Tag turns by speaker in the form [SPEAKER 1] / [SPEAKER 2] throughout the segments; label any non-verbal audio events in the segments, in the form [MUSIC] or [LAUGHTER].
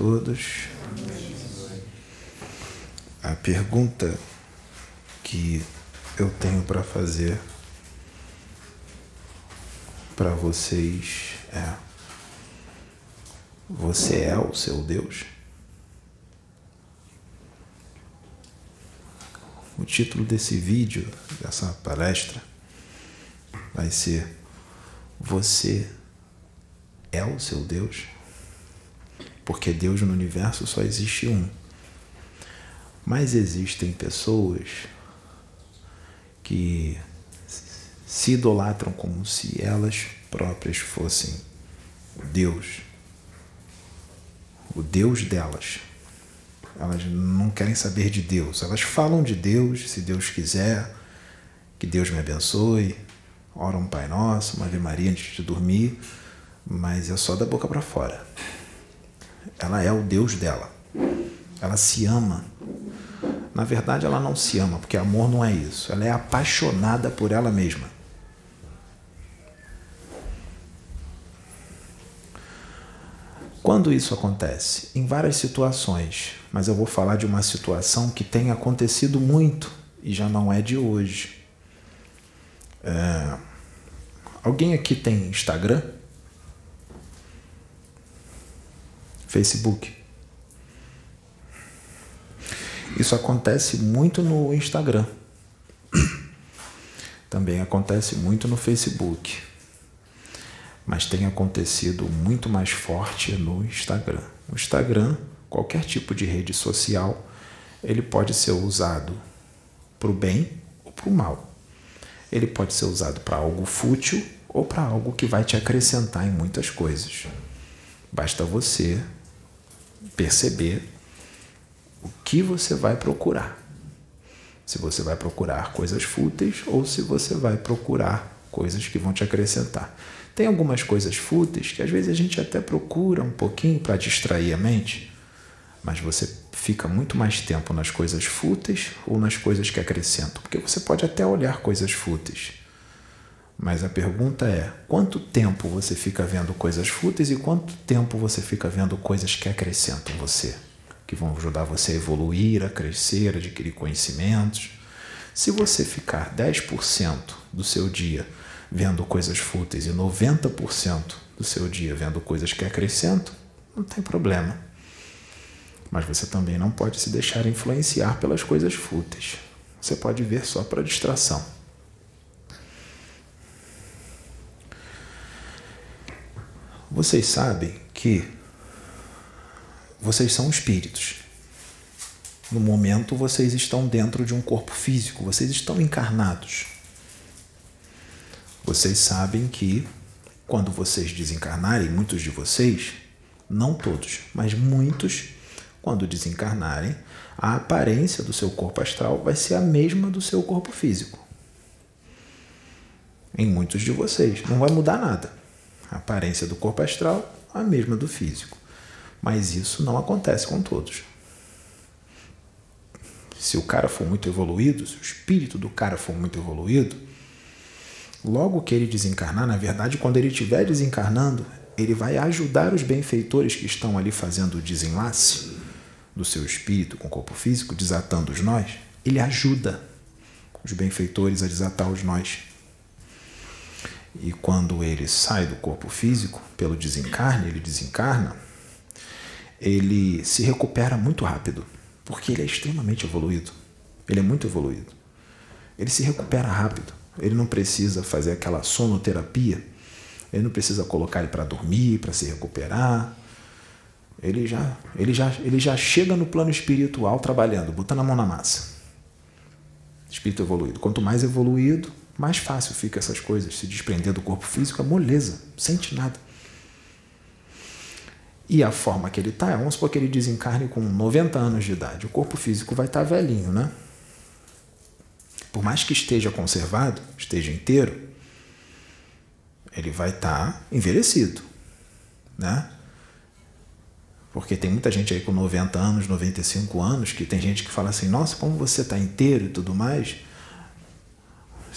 [SPEAKER 1] todos. A pergunta que eu tenho para fazer para vocês é: Você é o seu Deus? O título desse vídeo, dessa palestra, vai ser Você é o seu Deus? Porque Deus no universo só existe um. Mas existem pessoas que se idolatram como se elas próprias fossem Deus. O Deus delas. Elas não querem saber de Deus. Elas falam de Deus, se Deus quiser, que Deus me abençoe, oram um Pai Nosso, uma Ave Maria antes de dormir, mas é só da boca para fora. Ela é o Deus dela. Ela se ama. Na verdade, ela não se ama, porque amor não é isso. Ela é apaixonada por ela mesma. Quando isso acontece? Em várias situações, mas eu vou falar de uma situação que tem acontecido muito e já não é de hoje. É... Alguém aqui tem Instagram? Facebook? Isso acontece muito no Instagram. Também acontece muito no Facebook mas tem acontecido muito mais forte no Instagram. O Instagram, qualquer tipo de rede social, ele pode ser usado para o bem ou para o mal. Ele pode ser usado para algo fútil ou para algo que vai te acrescentar em muitas coisas. Basta você perceber o que você vai procurar. Se você vai procurar coisas fúteis ou se você vai procurar coisas que vão te acrescentar. Tem algumas coisas fúteis que às vezes a gente até procura um pouquinho para distrair a mente, mas você fica muito mais tempo nas coisas fúteis ou nas coisas que acrescentam, porque você pode até olhar coisas fúteis. Mas a pergunta é: quanto tempo você fica vendo coisas fúteis e quanto tempo você fica vendo coisas que acrescentam você, que vão ajudar você a evoluir, a crescer, adquirir conhecimentos? Se você ficar 10% do seu dia vendo coisas fúteis e 90% do seu dia vendo coisas que acrescentam, não tem problema. Mas você também não pode se deixar influenciar pelas coisas fúteis. Você pode ver só para distração. Vocês sabem que vocês são espíritos. No momento, vocês estão dentro de um corpo físico, vocês estão encarnados. Vocês sabem que quando vocês desencarnarem, muitos de vocês, não todos, mas muitos, quando desencarnarem, a aparência do seu corpo astral vai ser a mesma do seu corpo físico. Em muitos de vocês, não vai mudar nada. A aparência do corpo astral a mesma do físico. Mas isso não acontece com todos. Se o cara for muito evoluído, se o espírito do cara for muito evoluído, Logo que ele desencarnar, na verdade, quando ele estiver desencarnando, ele vai ajudar os benfeitores que estão ali fazendo o desenlace do seu espírito com o corpo físico, desatando os nós. Ele ajuda os benfeitores a desatar os nós. E quando ele sai do corpo físico, pelo desencarne, ele desencarna, ele se recupera muito rápido, porque ele é extremamente evoluído. Ele é muito evoluído. Ele se recupera rápido. Ele não precisa fazer aquela sonoterapia. Ele não precisa colocar ele para dormir, para se recuperar. Ele já, ele, já, ele já chega no plano espiritual trabalhando, botando a mão na massa. Espírito evoluído. Quanto mais evoluído, mais fácil fica essas coisas. Se desprender do corpo físico é moleza, sente nada. E a forma que ele está, vamos supor que ele desencarne com 90 anos de idade. O corpo físico vai estar tá velhinho, né? por mais que esteja conservado, esteja inteiro, ele vai estar tá envelhecido, né? Porque tem muita gente aí com 90 anos, 95 anos, que tem gente que fala assim: nossa, como você está inteiro e tudo mais,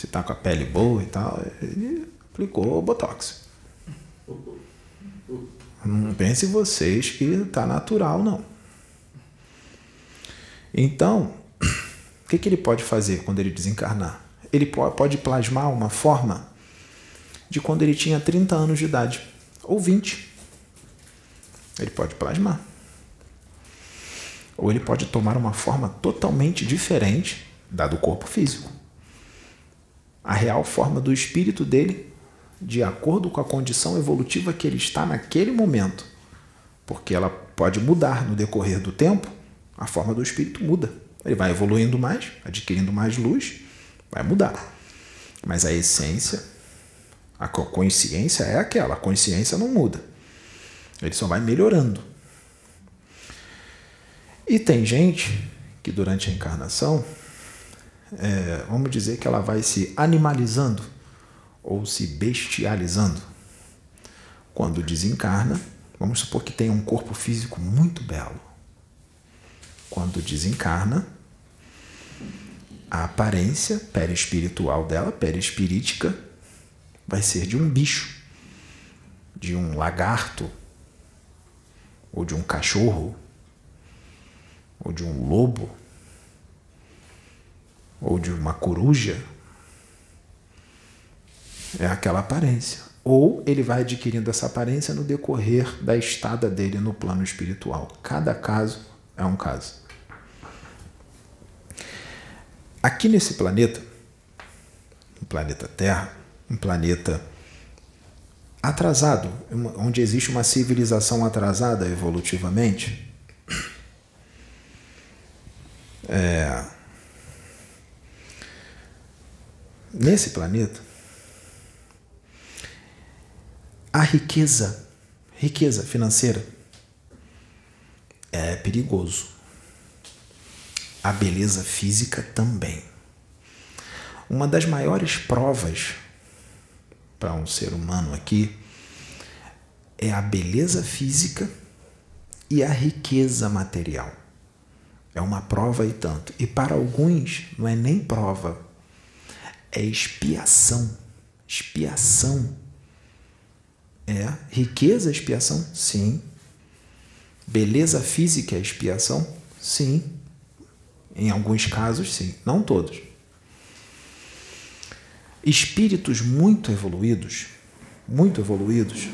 [SPEAKER 1] você está com a pele boa e tal. Ele aplicou o botox. Não pense vocês que está natural, não. Então, o que, que ele pode fazer quando ele desencarnar? Ele pode plasmar uma forma de quando ele tinha 30 anos de idade, ou 20. Ele pode plasmar. Ou ele pode tomar uma forma totalmente diferente da do corpo físico. A real forma do espírito dele de acordo com a condição evolutiva que ele está naquele momento. Porque ela pode mudar no decorrer do tempo, a forma do espírito muda. Ele vai evoluindo mais, adquirindo mais luz, vai mudar. Mas a essência, a consciência é aquela, a consciência não muda. Ele só vai melhorando. E tem gente que durante a encarnação, é, vamos dizer que ela vai se animalizando ou se bestializando. Quando desencarna, vamos supor que tenha um corpo físico muito belo. Quando desencarna, a aparência perispiritual dela, perispirítica, vai ser de um bicho, de um lagarto, ou de um cachorro, ou de um lobo, ou de uma coruja é aquela aparência. Ou ele vai adquirindo essa aparência no decorrer da estada dele no plano espiritual. Cada caso é um caso. Aqui nesse planeta, o planeta Terra, um planeta atrasado, onde existe uma civilização atrasada evolutivamente, é, nesse planeta, a riqueza, riqueza financeira, é perigoso. A beleza física também. Uma das maiores provas para um ser humano aqui é a beleza física e a riqueza material. É uma prova e tanto. E para alguns não é nem prova, é expiação. Expiação é. Riqueza é expiação? Sim. Beleza física é expiação? Sim. Em alguns casos, sim. Não todos. Espíritos muito evoluídos, muito evoluídos,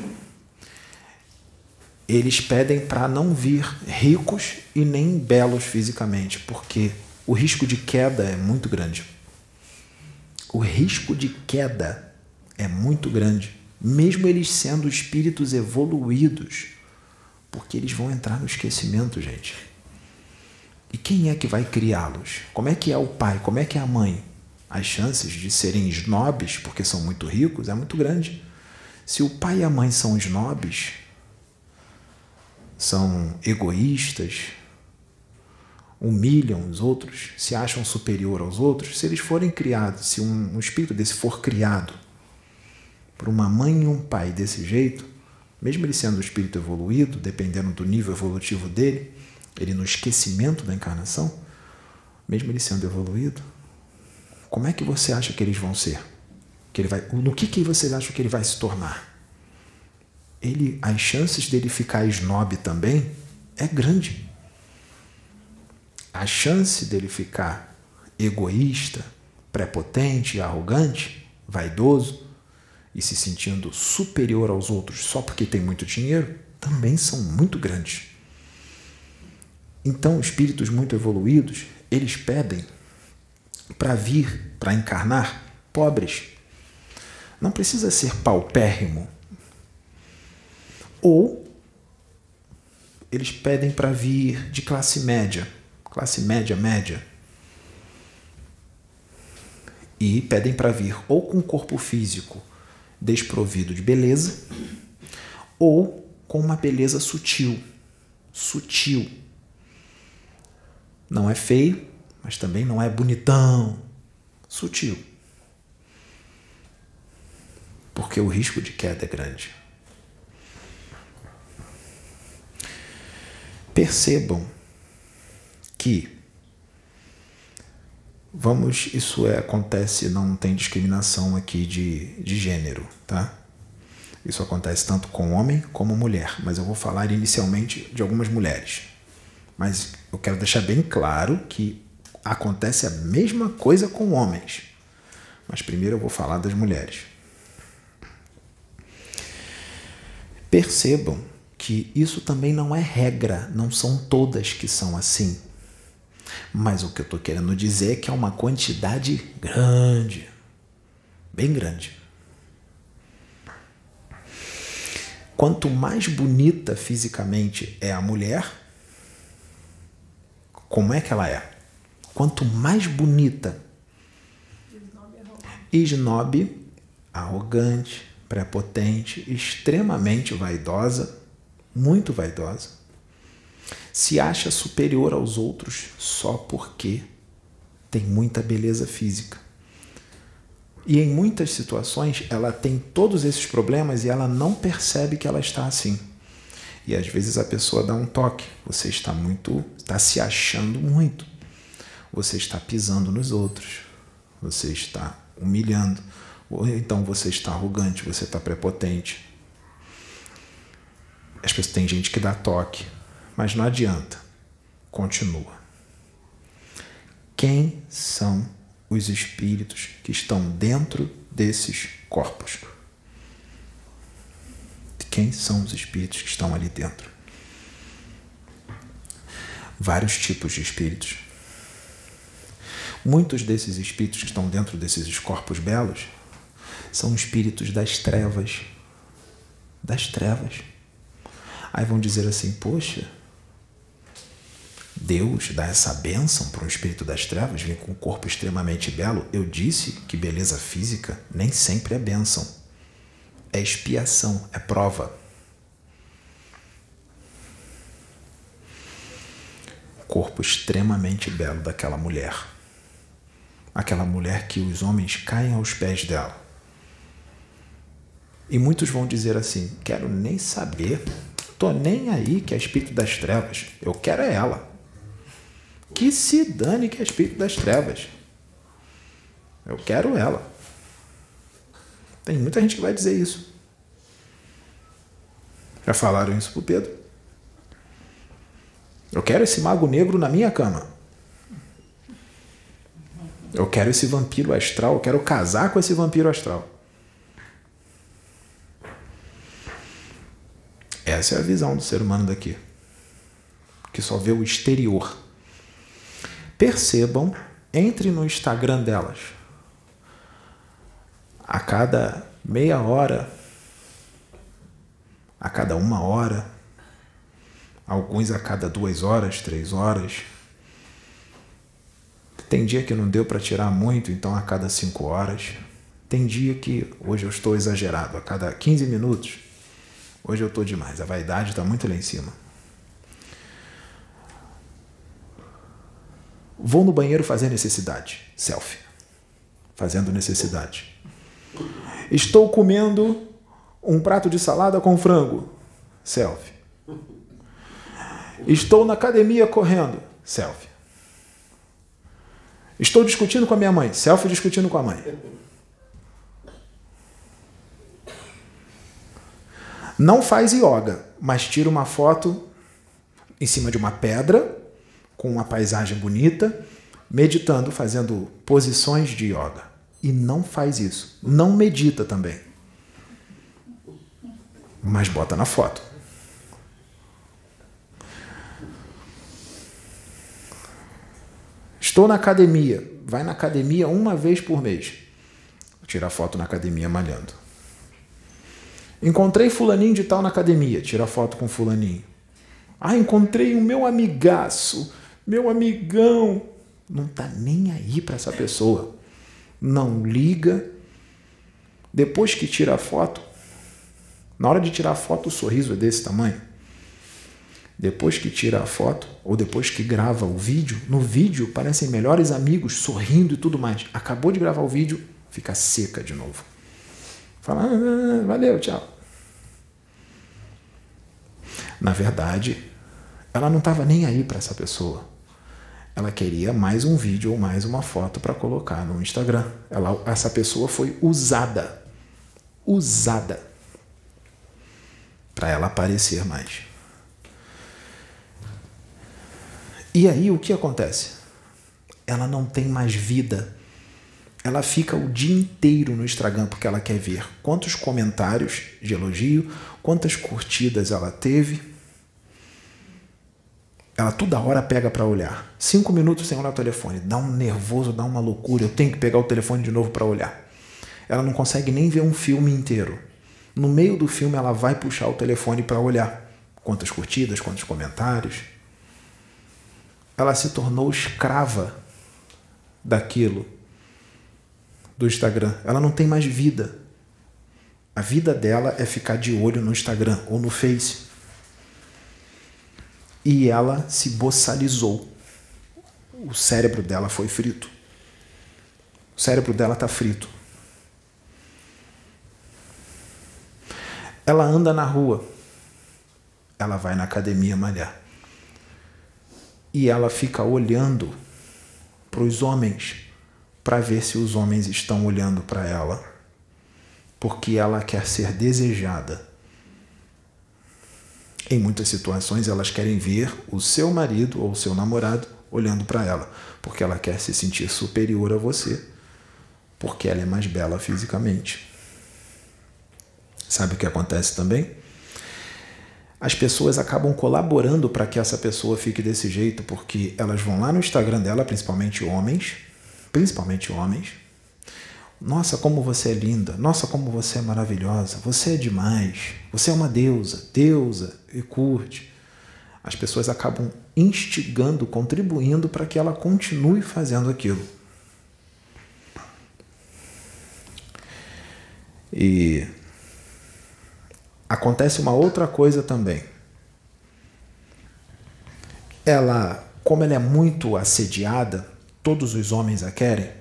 [SPEAKER 1] eles pedem para não vir ricos e nem belos fisicamente, porque o risco de queda é muito grande. O risco de queda é muito grande mesmo eles sendo espíritos evoluídos, porque eles vão entrar no esquecimento, gente. E quem é que vai criá-los? Como é que é o pai? Como é que é a mãe? As chances de serem snobs, porque são muito ricos, é muito grande. Se o pai e a mãe são snobs, são egoístas, humilham os outros, se acham superior aos outros, se eles forem criados, se um, um espírito desse for criado para uma mãe e um pai desse jeito, mesmo ele sendo um espírito evoluído, dependendo do nível evolutivo dele, ele no esquecimento da encarnação, mesmo ele sendo evoluído, como é que você acha que eles vão ser? Que ele vai, no que, que vocês acham que ele vai se tornar? Ele, as chances dele ficar snob também é grande. A chance dele ficar egoísta, prepotente, arrogante, vaidoso, e se sentindo superior aos outros só porque tem muito dinheiro, também são muito grandes. Então, espíritos muito evoluídos, eles pedem para vir, para encarnar, pobres. Não precisa ser paupérrimo. Ou eles pedem para vir de classe média, classe média, média. E pedem para vir ou com corpo físico desprovido de beleza ou com uma beleza sutil. Sutil. Não é feio, mas também não é bonitão. Sutil. Porque o risco de queda é grande. Percebam que Vamos, isso é, acontece, não tem discriminação aqui de, de gênero, tá? Isso acontece tanto com homem como mulher, mas eu vou falar inicialmente de algumas mulheres. Mas eu quero deixar bem claro que acontece a mesma coisa com homens. Mas primeiro eu vou falar das mulheres. Percebam que isso também não é regra, não são todas que são assim. Mas o que eu estou querendo dizer é que é uma quantidade grande, bem grande. Quanto mais bonita fisicamente é a mulher, como é que ela é? Quanto mais bonita, esnobe, arrogante, prepotente, extremamente vaidosa, muito vaidosa, se acha superior aos outros só porque tem muita beleza física. E em muitas situações ela tem todos esses problemas e ela não percebe que ela está assim. E às vezes a pessoa dá um toque. Você está muito, está se achando muito. Você está pisando nos outros. Você está humilhando. Ou então você está arrogante, você está prepotente. As pessoas têm gente que dá toque, mas não adianta. Continua. Quem são os espíritos que estão dentro desses corpos. Quem são os espíritos que estão ali dentro? Vários tipos de espíritos. Muitos desses espíritos que estão dentro desses corpos belos são espíritos das trevas. Das trevas. Aí vão dizer assim: poxa, Deus dá essa bênção para um espírito das trevas, vem com um corpo extremamente belo. Eu disse que beleza física nem sempre é bênção. É expiação, é prova. Corpo extremamente belo daquela mulher. Aquela mulher que os homens caem aos pés dela. E muitos vão dizer assim: quero nem saber, tô nem aí que é espírito das trevas, eu quero é ela. Que se dane que é espírito das trevas. Eu quero ela. Tem muita gente que vai dizer isso. Já falaram isso pro Pedro? Eu quero esse mago negro na minha cama. Eu quero esse vampiro astral, eu quero casar com esse vampiro astral. Essa é a visão do ser humano daqui, que só vê o exterior percebam, entre no Instagram delas. A cada meia hora, a cada uma hora, alguns a cada duas horas, três horas. Tem dia que não deu para tirar muito, então a cada cinco horas. Tem dia que hoje eu estou exagerado, a cada 15 minutos. Hoje eu estou demais, a vaidade está muito lá em cima. Vou no banheiro fazer necessidade. Selfie. Fazendo necessidade. Estou comendo um prato de salada com frango. Selfie. Estou na academia correndo. Selfie. Estou discutindo com a minha mãe. Selfie discutindo com a mãe. Não faz yoga, mas tira uma foto em cima de uma pedra com uma paisagem bonita, meditando, fazendo posições de yoga. E não faz isso. Não medita também. Mas bota na foto. Estou na academia. Vai na academia uma vez por mês. Tira foto na academia malhando. Encontrei fulaninho de tal na academia. Tira foto com fulaninho. Ah, encontrei o meu amigaço meu amigão, não está nem aí para essa pessoa. Não liga. Depois que tira a foto, na hora de tirar a foto, o sorriso é desse tamanho. Depois que tira a foto, ou depois que grava o vídeo, no vídeo parecem melhores amigos sorrindo e tudo mais. Acabou de gravar o vídeo, fica seca de novo. Fala, ah, valeu, tchau. Na verdade, ela não estava nem aí para essa pessoa. Ela queria mais um vídeo ou mais uma foto para colocar no Instagram. Ela, essa pessoa foi usada. Usada. para ela aparecer mais. E aí o que acontece? Ela não tem mais vida. Ela fica o dia inteiro no Instagram porque ela quer ver quantos comentários de elogio, quantas curtidas ela teve. Ela toda hora pega para olhar. Cinco minutos sem olhar o telefone. Dá um nervoso, dá uma loucura. Eu tenho que pegar o telefone de novo para olhar. Ela não consegue nem ver um filme inteiro. No meio do filme, ela vai puxar o telefone para olhar quantas curtidas, quantos comentários ela se tornou escrava daquilo do Instagram. Ela não tem mais vida. A vida dela é ficar de olho no Instagram ou no Face. E ela se boçalizou. O cérebro dela foi frito. O cérebro dela está frito. Ela anda na rua. Ela vai na academia malhar e ela fica olhando para os homens para ver se os homens estão olhando para ela, porque ela quer ser desejada. Em muitas situações, elas querem ver o seu marido ou o seu namorado olhando para ela, porque ela quer se sentir superior a você, porque ela é mais bela fisicamente. Sabe o que acontece também? as pessoas acabam colaborando para que essa pessoa fique desse jeito, porque elas vão lá no Instagram dela, principalmente homens, principalmente homens. Nossa, como você é linda. Nossa, como você é maravilhosa. Você é demais. Você é uma deusa. Deusa e curte. As pessoas acabam instigando, contribuindo para que ela continue fazendo aquilo. E acontece uma outra coisa também. Ela, como ela é muito assediada, todos os homens a querem.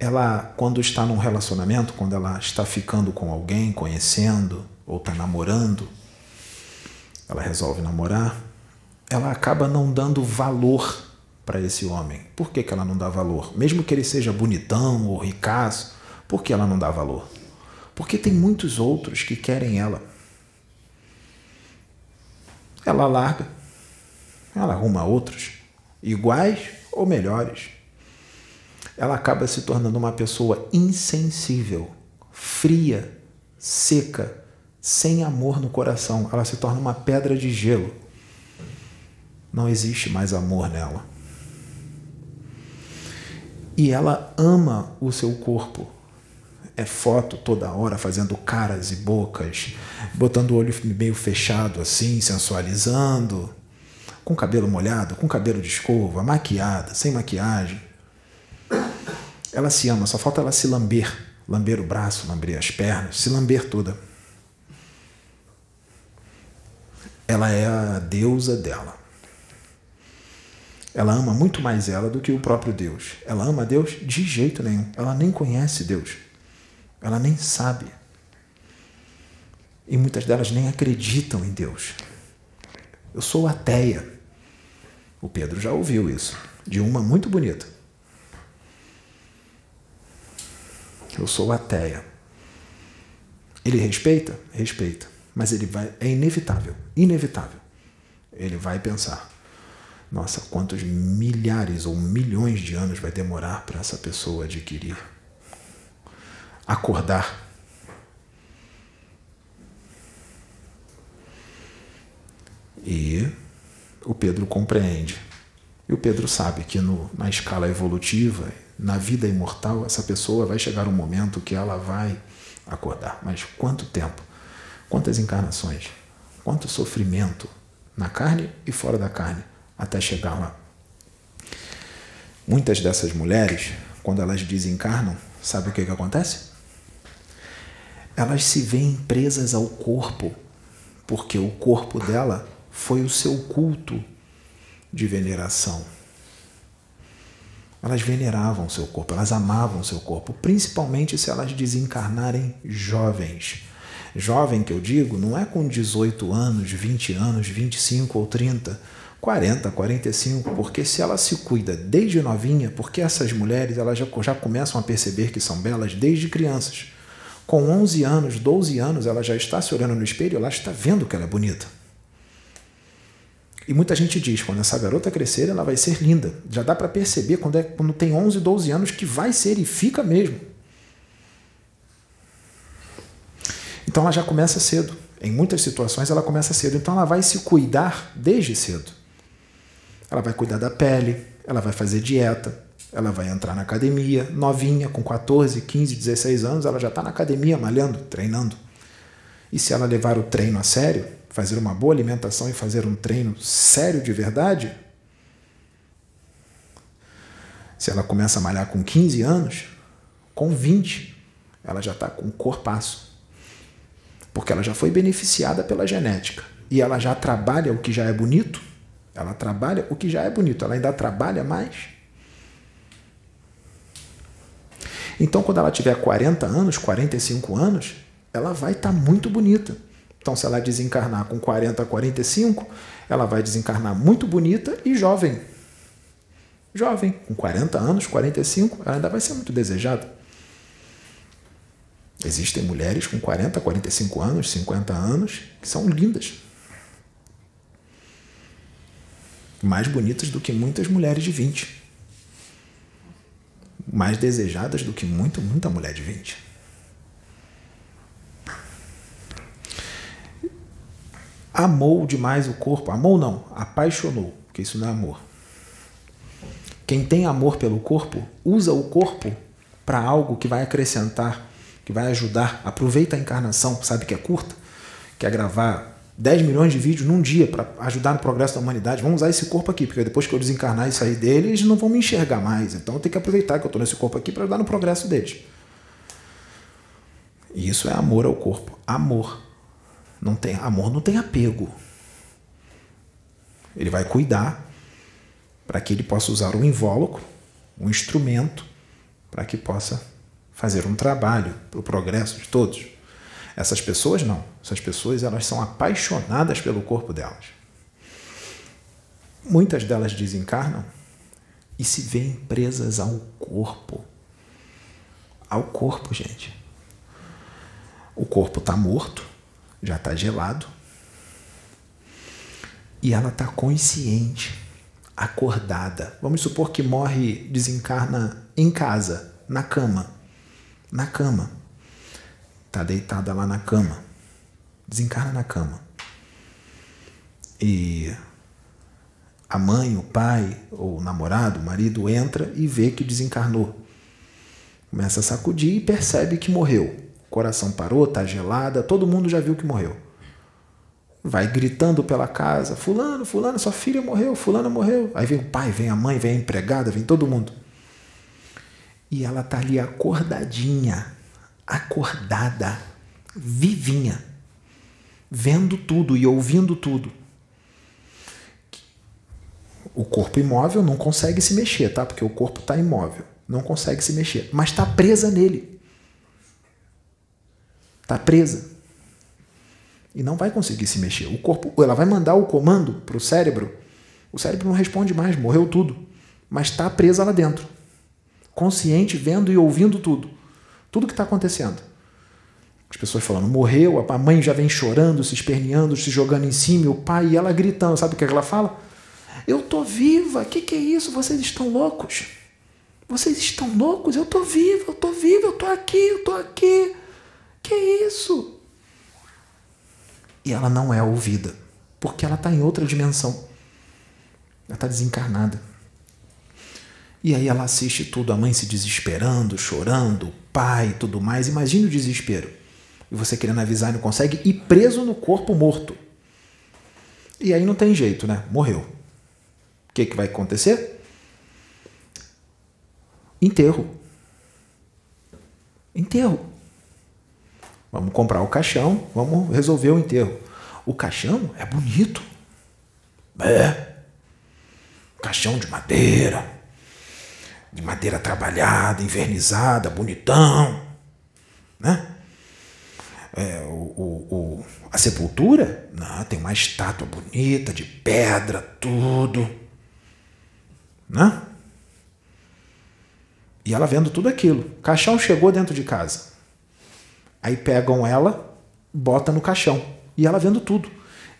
[SPEAKER 1] Ela, quando está num relacionamento, quando ela está ficando com alguém, conhecendo ou está namorando, ela resolve namorar, ela acaba não dando valor para esse homem. Por que, que ela não dá valor? Mesmo que ele seja bonitão ou ricaço, por que ela não dá valor? Porque tem muitos outros que querem ela. Ela larga. Ela arruma outros, iguais ou melhores. Ela acaba se tornando uma pessoa insensível, fria, seca, sem amor no coração. Ela se torna uma pedra de gelo. Não existe mais amor nela. E ela ama o seu corpo é foto toda hora fazendo caras e bocas, botando o olho meio fechado assim, sensualizando, com cabelo molhado, com cabelo de escova, maquiada, sem maquiagem. Ela se ama, só falta ela se lamber, lamber o braço, lamber as pernas, se lamber toda. Ela é a deusa dela. Ela ama muito mais ela do que o próprio Deus. Ela ama Deus de jeito nenhum. Ela nem conhece Deus. Ela nem sabe. E muitas delas nem acreditam em Deus. Eu sou ateia. O Pedro já ouviu isso, de uma muito bonita. Eu sou ateia. Ele respeita? Respeita. Mas ele vai. É inevitável. Inevitável. Ele vai pensar: nossa, quantos milhares ou milhões de anos vai demorar para essa pessoa adquirir acordar. E o Pedro compreende. E o Pedro sabe que no, na escala evolutiva, na vida imortal, essa pessoa vai chegar um momento que ela vai acordar. Mas quanto tempo? Quantas encarnações? Quanto sofrimento na carne e fora da carne até chegar lá? Muitas dessas mulheres, quando elas desencarnam, sabe o que, que acontece? elas se veem presas ao corpo, porque o corpo dela foi o seu culto de veneração. Elas veneravam seu corpo, elas amavam seu corpo, principalmente se elas desencarnarem jovens. Jovem que eu digo não é com 18 anos, 20 anos, 25 ou 30, 40, 45, porque se ela se cuida desde novinha, porque essas mulheres elas já, já começam a perceber que são belas desde crianças Com 11 anos, 12 anos, ela já está se olhando no espelho, ela está vendo que ela é bonita. E muita gente diz, quando essa garota crescer, ela vai ser linda. Já dá para perceber quando, é, quando tem 11, 12 anos que vai ser e fica mesmo. Então ela já começa cedo. Em muitas situações ela começa cedo. Então ela vai se cuidar desde cedo. Ela vai cuidar da pele, ela vai fazer dieta, ela vai entrar na academia, novinha, com 14, 15, 16 anos, ela já está na academia malhando, treinando. E se ela levar o treino a sério, fazer uma boa alimentação e fazer um treino sério de verdade, se ela começa a malhar com 15 anos, com 20, ela já está com corpaço. Porque ela já foi beneficiada pela genética. E ela já trabalha o que já é bonito. Ela trabalha o que já é bonito. Ela ainda trabalha mais. Então, quando ela tiver 40 anos, 45 anos, ela vai estar tá muito bonita. Então, se ela desencarnar com 40 a 45, ela vai desencarnar muito bonita e jovem. Jovem, com 40 anos, 45, ela ainda vai ser muito desejada. Existem mulheres com 40, 45 anos, 50 anos, que são lindas. Mais bonitas do que muitas mulheres de 20. Mais desejadas do que muito, muita mulher de 20. Amou demais o corpo. Amou não, apaixonou, porque isso não é amor. Quem tem amor pelo corpo, usa o corpo para algo que vai acrescentar, que vai ajudar. Aproveita a encarnação, sabe que é curta, quer gravar 10 milhões de vídeos num dia para ajudar no progresso da humanidade. Vamos usar esse corpo aqui, porque depois que eu desencarnar e sair dele, eles não vão me enxergar mais. Então eu tenho que aproveitar que eu estou nesse corpo aqui para ajudar no progresso deles. E isso é amor ao corpo. Amor. Não tem amor, não tem apego. Ele vai cuidar para que ele possa usar um invólucro, um instrumento, para que possa fazer um trabalho para o progresso de todos. Essas pessoas não. Essas pessoas elas são apaixonadas pelo corpo delas. Muitas delas desencarnam e se veem presas ao corpo. Ao corpo, gente. O corpo está morto, já está gelado. E ela está consciente, acordada. Vamos supor que morre, desencarna em casa, na cama. Na cama. Está deitada lá na cama. Desencarna na cama. E a mãe, o pai, ou o namorado, o marido entra e vê que desencarnou. Começa a sacudir e percebe que morreu coração parou, tá gelada, todo mundo já viu que morreu. Vai gritando pela casa: Fulano, Fulano, sua filha morreu, Fulano morreu. Aí vem o pai, vem a mãe, vem a empregada, vem todo mundo. E ela tá ali acordadinha, acordada, vivinha, vendo tudo e ouvindo tudo. O corpo imóvel não consegue se mexer, tá? Porque o corpo está imóvel, não consegue se mexer, mas está presa nele. Está presa. E não vai conseguir se mexer. O corpo, ela vai mandar o comando para o cérebro. O cérebro não responde mais, morreu tudo. Mas está presa lá dentro. Consciente, vendo e ouvindo tudo. Tudo que está acontecendo. As pessoas falando, morreu, a mãe já vem chorando, se esperneando, se jogando em cima, o pai e ela gritando. Sabe o que ela fala? Eu tô viva, o que, que é isso? Vocês estão loucos? Vocês estão loucos? Eu tô viva, eu tô viva, eu tô aqui, eu tô aqui. Que isso? E ela não é ouvida, porque ela está em outra dimensão. Ela está desencarnada. E aí ela assiste tudo, a mãe se desesperando, chorando, o pai tudo mais. Imagine o desespero. E você querendo avisar não consegue, e preso no corpo morto. E aí não tem jeito, né? Morreu. O que, que vai acontecer? Enterro. Enterro. Vamos comprar o caixão, vamos resolver o enterro. O caixão é bonito. É. Caixão de madeira. De madeira trabalhada, invernizada, bonitão. Né? É, o, o, o, a sepultura, não, tem uma estátua bonita, de pedra, tudo. Né? E ela vendo tudo aquilo. O caixão chegou dentro de casa. Aí pegam ela, bota no caixão. E ela vendo tudo.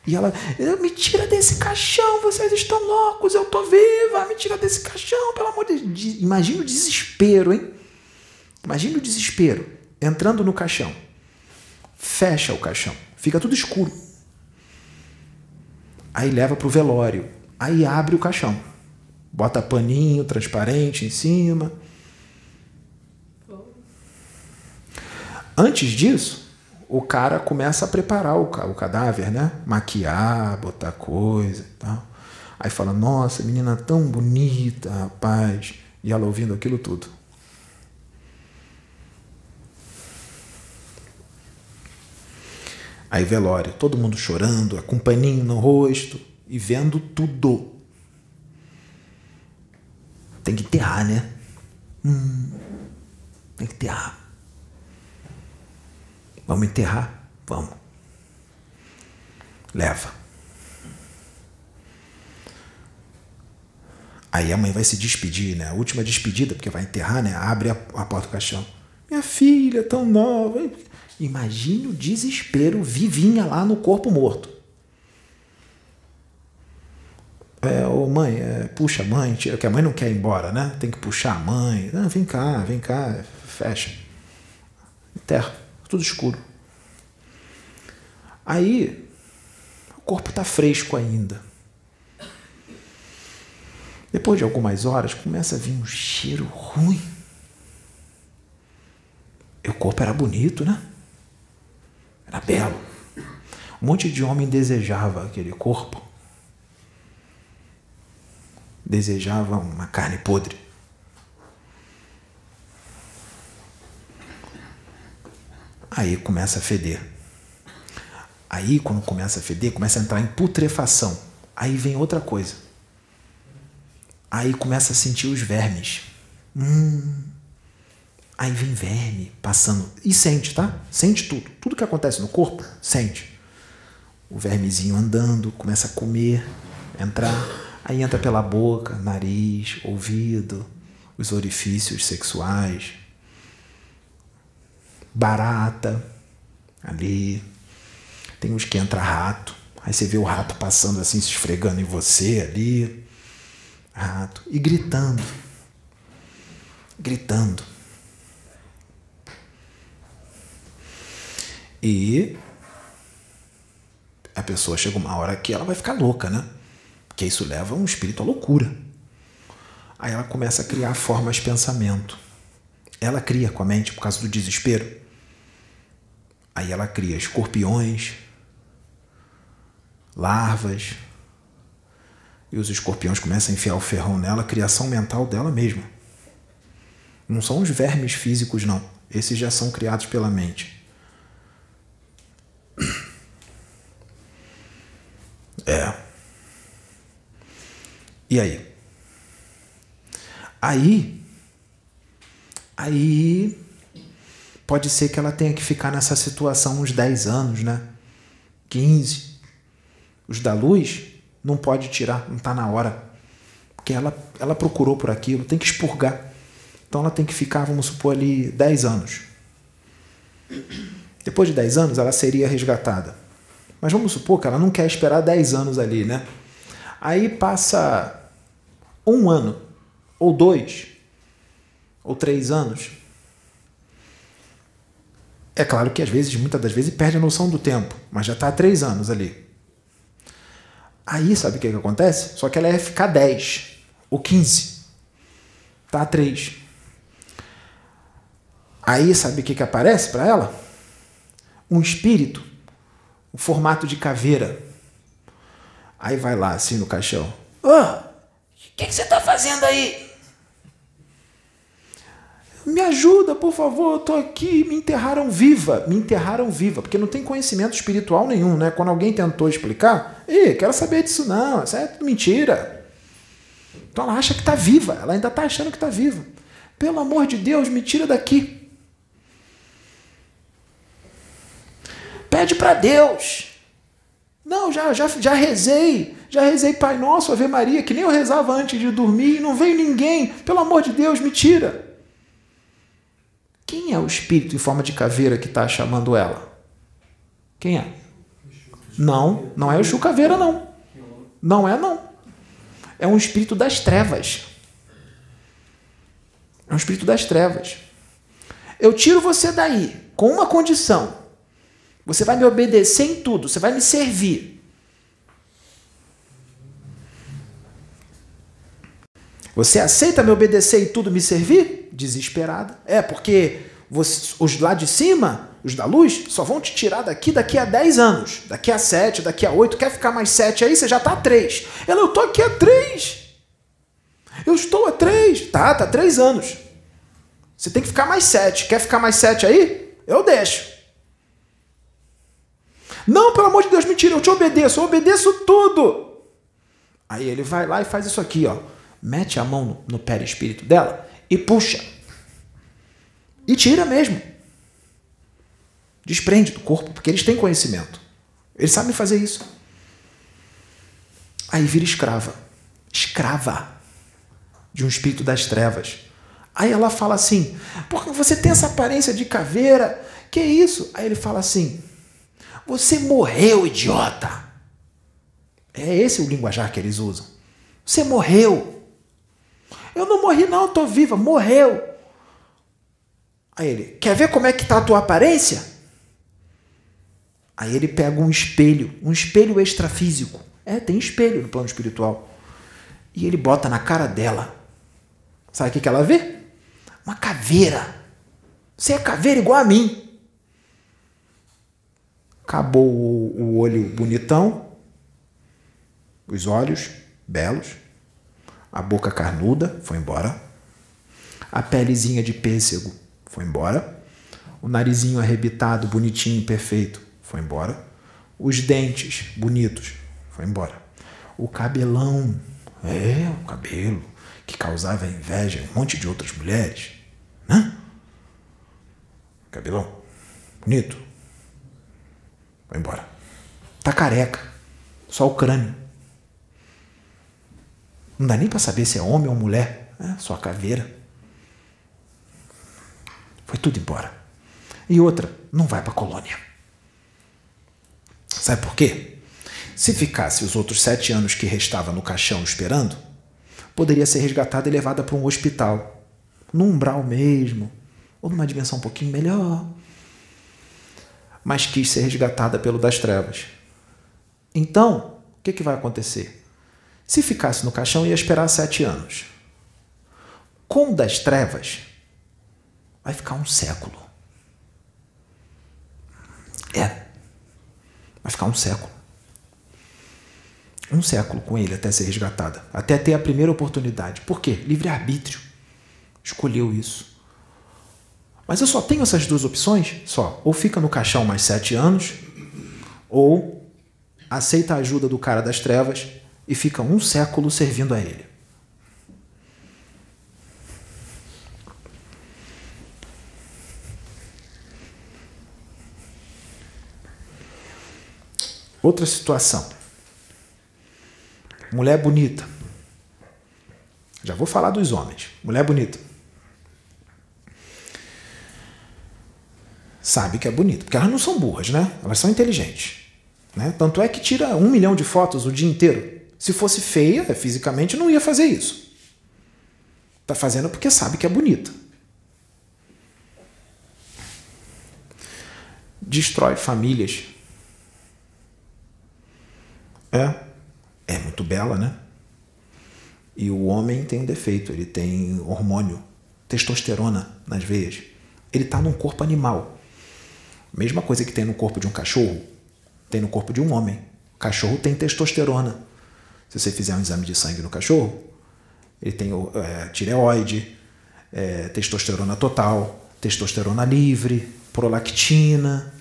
[SPEAKER 1] E ela, me tira desse caixão, vocês estão loucos, eu tô viva, me tira desse caixão, pelo amor de Deus. Imagina o desespero, hein? Imagina o desespero. Entrando no caixão. Fecha o caixão. Fica tudo escuro. Aí leva pro velório. Aí abre o caixão. Bota paninho transparente em cima. Antes disso, o cara começa a preparar o, o cadáver, né? Maquiar, botar coisa e tal. Aí fala: Nossa, menina tão bonita, rapaz. E ela ouvindo aquilo tudo. Aí velório, todo mundo chorando, com paninho no rosto e vendo tudo. Tem que enterrar, né? Hum, tem que enterrar. Vamos enterrar? Vamos. Leva. Aí a mãe vai se despedir, né? A última despedida, porque vai enterrar, né? Abre a, a porta do caixão. Minha filha, tão nova. Imagine o desespero vivinha lá no corpo morto. É, ô mãe, é, puxa a mãe, tira, que a mãe não quer ir embora, né? Tem que puxar a mãe. Não, vem cá, vem cá, fecha. Enterra tudo escuro. Aí, o corpo está fresco ainda. Depois de algumas horas, começa a vir um cheiro ruim. E o corpo era bonito, né? Era belo. Um monte de homem desejava aquele corpo. Desejava uma carne podre. Aí começa a feder. Aí, quando começa a feder, começa a entrar em putrefação. Aí vem outra coisa. Aí começa a sentir os vermes. Hum. Aí vem verme passando. E sente, tá? Sente tudo. Tudo que acontece no corpo, sente. O vermezinho andando, começa a comer, entrar. Aí entra pela boca, nariz, ouvido, os orifícios sexuais, barata ali. Tem uns que entra rato. Aí você vê o rato passando assim, se esfregando em você ali. Rato. E gritando. Gritando. E a pessoa chega uma hora que ela vai ficar louca, né? Porque isso leva um espírito à loucura. Aí ela começa a criar formas de pensamento. Ela cria com a mente por causa do desespero. Aí ela cria escorpiões, larvas, e os escorpiões começam a enfiar o ferrão nela, criação mental dela mesma. Não são os vermes físicos, não. Esses já são criados pela mente. É. E aí? Aí. Aí pode ser que ela tenha que ficar nessa situação uns 10 anos, né? 15. Os da luz não pode tirar, não está na hora. Porque ela, ela procurou por aquilo, tem que expurgar. Então ela tem que ficar, vamos supor, ali 10 anos. Depois de 10 anos, ela seria resgatada. Mas vamos supor que ela não quer esperar 10 anos ali, né? Aí passa um ano, ou dois, ou três anos. É claro que às vezes, muitas das vezes, perde a noção do tempo, mas já está há três anos ali. Aí sabe o que, que acontece? Só que ela ia ficar 10 ou 15. Tá a 3. Aí sabe o que, que aparece para ela? Um espírito, o um formato de caveira. Aí vai lá assim no caixão. Ô, oh, o que, que você está fazendo aí? Me ajuda, por favor, eu tô aqui, me enterraram viva, me enterraram viva, porque não tem conhecimento espiritual nenhum, né? Quando alguém tentou explicar, e quero saber disso não, isso é mentira. Então ela acha que está viva, ela ainda está achando que está viva. Pelo amor de Deus, me tira daqui. Pede para Deus. Não, já, já, já rezei, já rezei Pai Nosso, Ave Maria, que nem eu rezava antes de dormir, e não veio ninguém. Pelo amor de Deus, me tira. Que Quem é o espírito em forma de caveira que está chamando ela? Quem é? Não, não é o Chu Caveira, não. Não é, não. É um espírito das trevas. É um espírito das trevas. Eu tiro você daí com uma condição. Você vai me obedecer em tudo, você vai me servir. Você aceita me obedecer e tudo me servir? Desesperada. É, porque você, os lá de cima, os da luz, só vão te tirar daqui daqui a 10 anos. Daqui a 7, daqui a 8. Quer ficar mais 7 aí? Você já tá a 3. Ela, eu tô aqui a 3. Eu estou a 3. Tá, tá 3 anos. Você tem que ficar mais 7. Quer ficar mais 7 aí? Eu deixo. Não, pelo amor de Deus, mentira, eu te obedeço, eu obedeço tudo. Aí ele vai lá e faz isso aqui, ó mete a mão no, no perispírito dela e puxa. E tira mesmo. Desprende do corpo, porque eles têm conhecimento. Eles sabem fazer isso. Aí vira escrava. Escrava de um espírito das trevas. Aí ela fala assim: porque você tem essa aparência de caveira, que isso? Aí ele fala assim: você morreu, idiota. É esse o linguajar que eles usam. Você morreu. Eu não morri, não, tô viva. Morreu. Aí ele, quer ver como é que tá a tua aparência? Aí ele pega um espelho, um espelho extrafísico. É, tem espelho no plano espiritual. E ele bota na cara dela. Sabe o que, que ela vê? Uma caveira. Você é caveira igual a mim. Acabou o olho bonitão, os olhos belos, a boca carnuda foi embora. A pelezinha de pêssego foi embora. O narizinho arrebitado, bonitinho, perfeito, foi embora. Os dentes bonitos, foi embora. O cabelão, é, o cabelo que causava inveja em um monte de outras mulheres, né? Cabelão, bonito, foi embora. Tá careca, só o crânio. Não dá nem para saber se é homem ou mulher. É só a caveira. Foi tudo embora. E outra, não vai para a colônia. Sabe por quê? Se ficasse os outros sete anos que restava no caixão esperando, poderia ser resgatada e levada para um hospital, num umbral mesmo, ou numa dimensão um pouquinho melhor. Mas quis ser resgatada pelo das trevas. Então, o que, que vai acontecer? Se ficasse no caixão, ia esperar sete anos. Com das trevas, vai ficar um século. É. Vai ficar um século. Um século com ele até ser resgatada. Até ter a primeira oportunidade. Por quê? Livre-arbítrio. Escolheu isso. Mas eu só tenho essas duas opções? Só. Ou fica no caixão mais sete anos, ou aceita a ajuda do cara das trevas e fica um século servindo a ele. Outra situação. Mulher bonita. Já vou falar dos homens. Mulher bonita. Sabe que é bonita, porque elas não são burras, né? Elas são inteligentes. Né? Tanto é que tira um milhão de fotos o dia inteiro. Se fosse feia, fisicamente, não ia fazer isso. Está fazendo porque sabe que é bonita. Destrói famílias. É. É muito bela, né? E o homem tem um defeito, ele tem hormônio, testosterona nas veias. Ele está num corpo animal. Mesma coisa que tem no corpo de um cachorro, tem no corpo de um homem. O cachorro tem testosterona. Se você fizer um exame de sangue no cachorro, ele tem é, tireoide, é, testosterona total, testosterona livre, prolactina,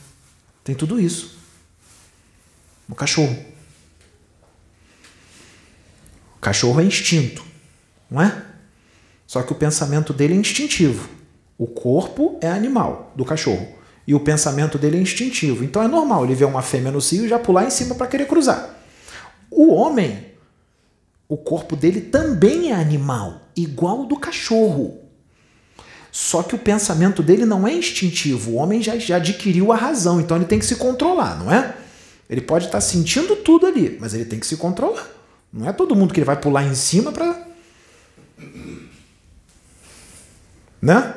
[SPEAKER 1] tem tudo isso no cachorro. O cachorro é instinto, não é? Só que o pensamento dele é instintivo. O corpo é animal do cachorro e o pensamento dele é instintivo. Então é normal ele ver uma fêmea no cio e já pular em cima para querer cruzar. O homem o corpo dele também é animal, igual do cachorro. Só que o pensamento dele não é instintivo. O homem já, já adquiriu a razão, então ele tem que se controlar, não é? Ele pode estar sentindo tudo ali, mas ele tem que se controlar. Não é todo mundo que ele vai pular em cima para. Né?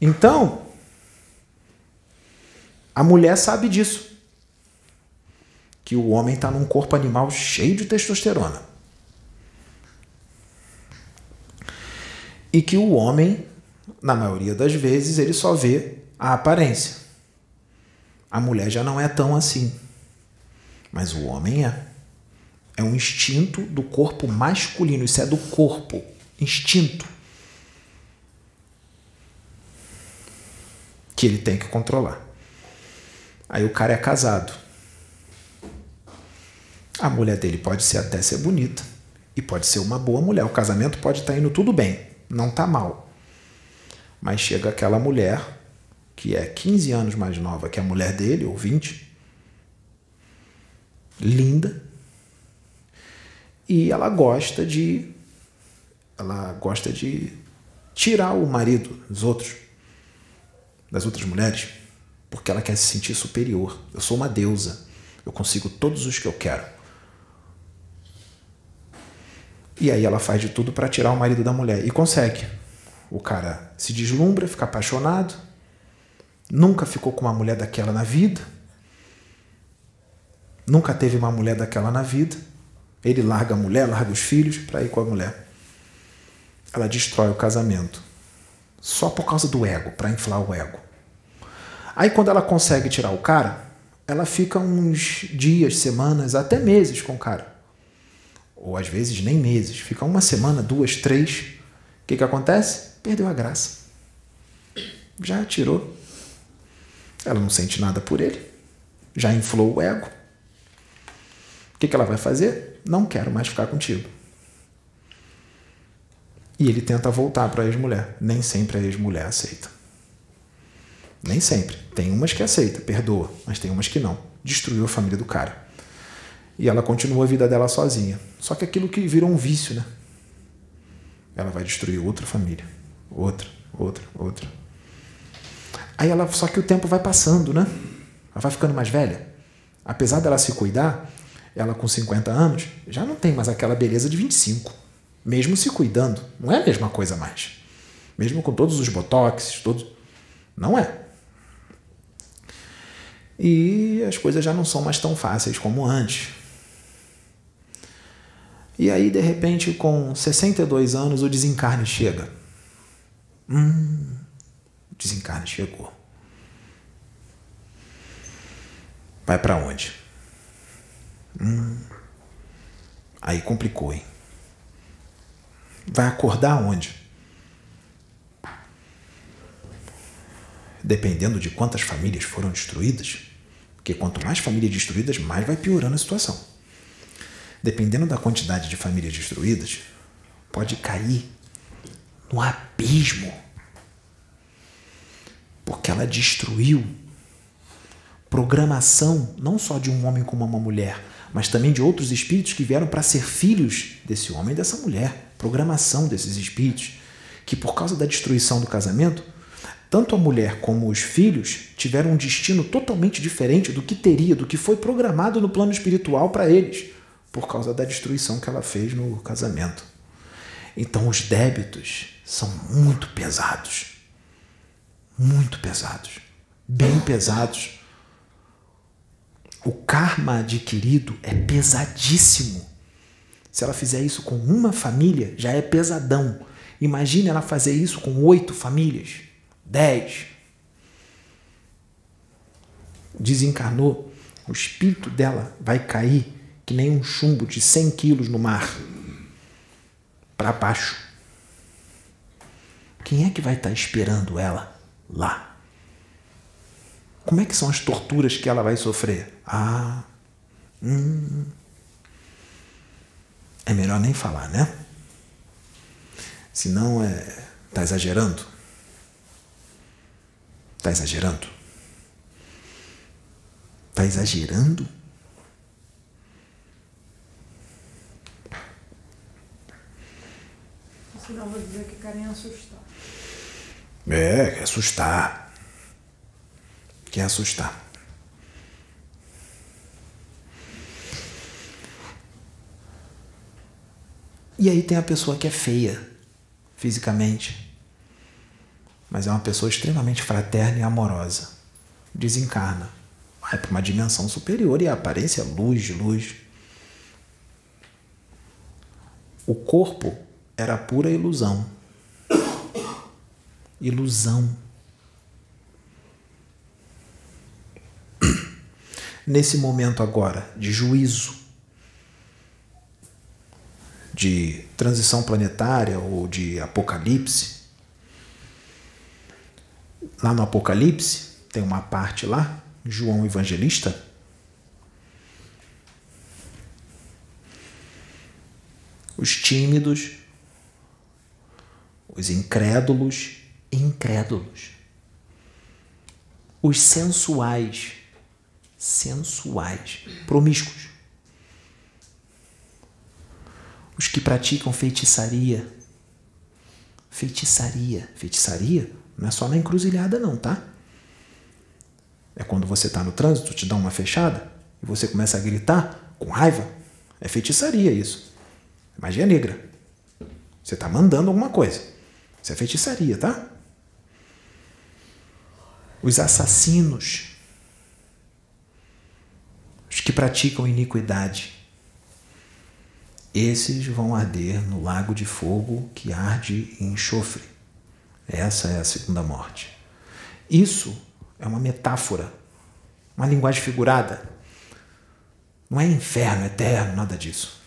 [SPEAKER 1] Então, a mulher sabe disso. Que o homem está num corpo animal cheio de testosterona. E que o homem, na maioria das vezes, ele só vê a aparência. A mulher já não é tão assim. Mas o homem é. É um instinto do corpo masculino. Isso é do corpo. Instinto. Que ele tem que controlar. Aí o cara é casado. A mulher dele pode ser até ser bonita. E pode ser uma boa mulher. O casamento pode estar indo tudo bem não está mal. Mas chega aquela mulher, que é 15 anos mais nova que a mulher dele, ou 20, linda, e ela gosta de. Ela gosta de tirar o marido dos outros, das outras mulheres, porque ela quer se sentir superior. Eu sou uma deusa, eu consigo todos os que eu quero. E aí ela faz de tudo para tirar o marido da mulher. E consegue. O cara se deslumbra, fica apaixonado, nunca ficou com uma mulher daquela na vida, nunca teve uma mulher daquela na vida. Ele larga a mulher, larga os filhos para ir com a mulher. Ela destrói o casamento. Só por causa do ego, para inflar o ego. Aí quando ela consegue tirar o cara, ela fica uns dias, semanas, até meses com o cara ou às vezes nem meses, fica uma semana, duas, três. O que, que acontece? Perdeu a graça. Já tirou. Ela não sente nada por ele. Já inflou o ego. O que, que ela vai fazer? Não quero mais ficar contigo. E ele tenta voltar para a ex-mulher. Nem sempre a ex-mulher aceita. Nem sempre. Tem umas que aceita, perdoa, mas tem umas que não. Destruiu a família do cara. E ela continua a vida dela sozinha. Só que aquilo que virou um vício, né? Ela vai destruir outra família. Outra, outra, outra. Aí ela. Só que o tempo vai passando, né? Ela vai ficando mais velha. Apesar dela se cuidar, ela com 50 anos já não tem mais aquela beleza de 25. Mesmo se cuidando. Não é a mesma coisa mais. Mesmo com todos os botox, todos. Não é. E as coisas já não são mais tão fáceis como antes. E aí, de repente, com 62 anos, o desencarne chega. Hum, o desencarne chegou. Vai para onde? Hum, aí complicou, hein? Vai acordar onde? Dependendo de quantas famílias foram destruídas, porque quanto mais famílias destruídas, mais vai piorando a situação dependendo da quantidade de famílias destruídas, pode cair no abismo. Porque ela destruiu programação não só de um homem com uma mulher, mas também de outros espíritos que vieram para ser filhos desse homem e dessa mulher. Programação desses espíritos que, por causa da destruição do casamento, tanto a mulher como os filhos tiveram um destino totalmente diferente do que teria, do que foi programado no plano espiritual para eles por causa da destruição que ela fez no casamento. Então os débitos são muito pesados. Muito pesados. Bem pesados. O karma adquirido é pesadíssimo. Se ela fizer isso com uma família, já é pesadão. Imagine ela fazer isso com oito famílias, dez. Desencarnou, o espírito dela vai cair que nem um chumbo de 100 quilos no mar para baixo. Quem é que vai estar tá esperando ela lá? Como é que são as torturas que ela vai sofrer? Ah, hum, é melhor nem falar, né? Senão é. Tá exagerando? Tá exagerando? Tá exagerando?
[SPEAKER 2] Você não vou dizer que querem assustar.
[SPEAKER 1] É, quer assustar. Quer assustar. E aí tem a pessoa que é feia fisicamente, mas é uma pessoa extremamente fraterna e amorosa. Desencarna, vai para uma dimensão superior e a aparência é luz luz. O corpo era pura ilusão. Ilusão. Nesse momento agora de juízo, de transição planetária ou de apocalipse. Lá no Apocalipse, tem uma parte lá, João Evangelista. Os tímidos, os incrédulos, incrédulos. Os sensuais, sensuais, promíscuos os que praticam feitiçaria. Feitiçaria. Feitiçaria não é só na encruzilhada, não, tá? É quando você está no trânsito, te dá uma fechada e você começa a gritar com raiva. É feitiçaria isso. Magia negra. Você está mandando alguma coisa. Isso é feitiçaria, tá? Os assassinos. Os que praticam iniquidade esses vão arder no lago de fogo que arde em enxofre. Essa é a segunda morte. Isso é uma metáfora, uma linguagem figurada. Não é inferno eterno, nada disso.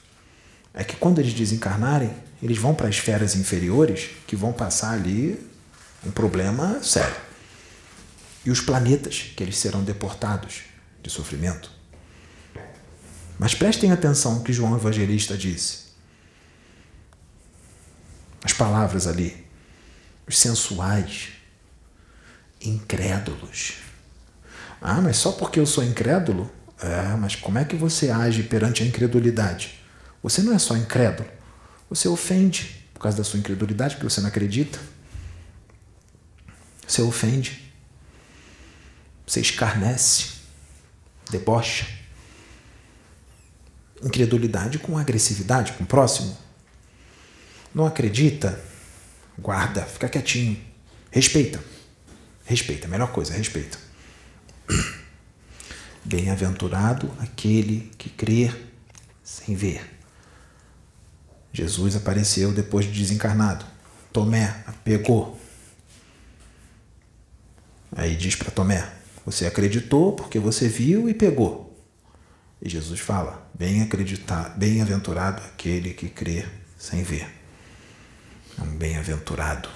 [SPEAKER 1] É que quando eles desencarnarem, eles vão para esferas inferiores que vão passar ali um problema sério. E os planetas que eles serão deportados de sofrimento. Mas prestem atenção que João Evangelista disse. As palavras ali. Os sensuais, incrédulos. Ah, mas só porque eu sou incrédulo? É, mas como é que você age perante a incredulidade? Você não é só incrédulo, você ofende por causa da sua incredulidade, porque você não acredita. Você ofende. Você escarnece, debocha incredulidade com agressividade com o próximo. Não acredita? Guarda, fica quietinho. Respeita. Respeita, a melhor coisa, respeita. [CLEARS THROAT] Bem-aventurado aquele que crê sem ver. Jesus apareceu depois de desencarnado. Tomé pegou. Aí diz para Tomé: Você acreditou porque você viu e pegou. E Jesus fala: bem acreditar, bem-aventurado aquele que crê sem ver. É um bem-aventurado.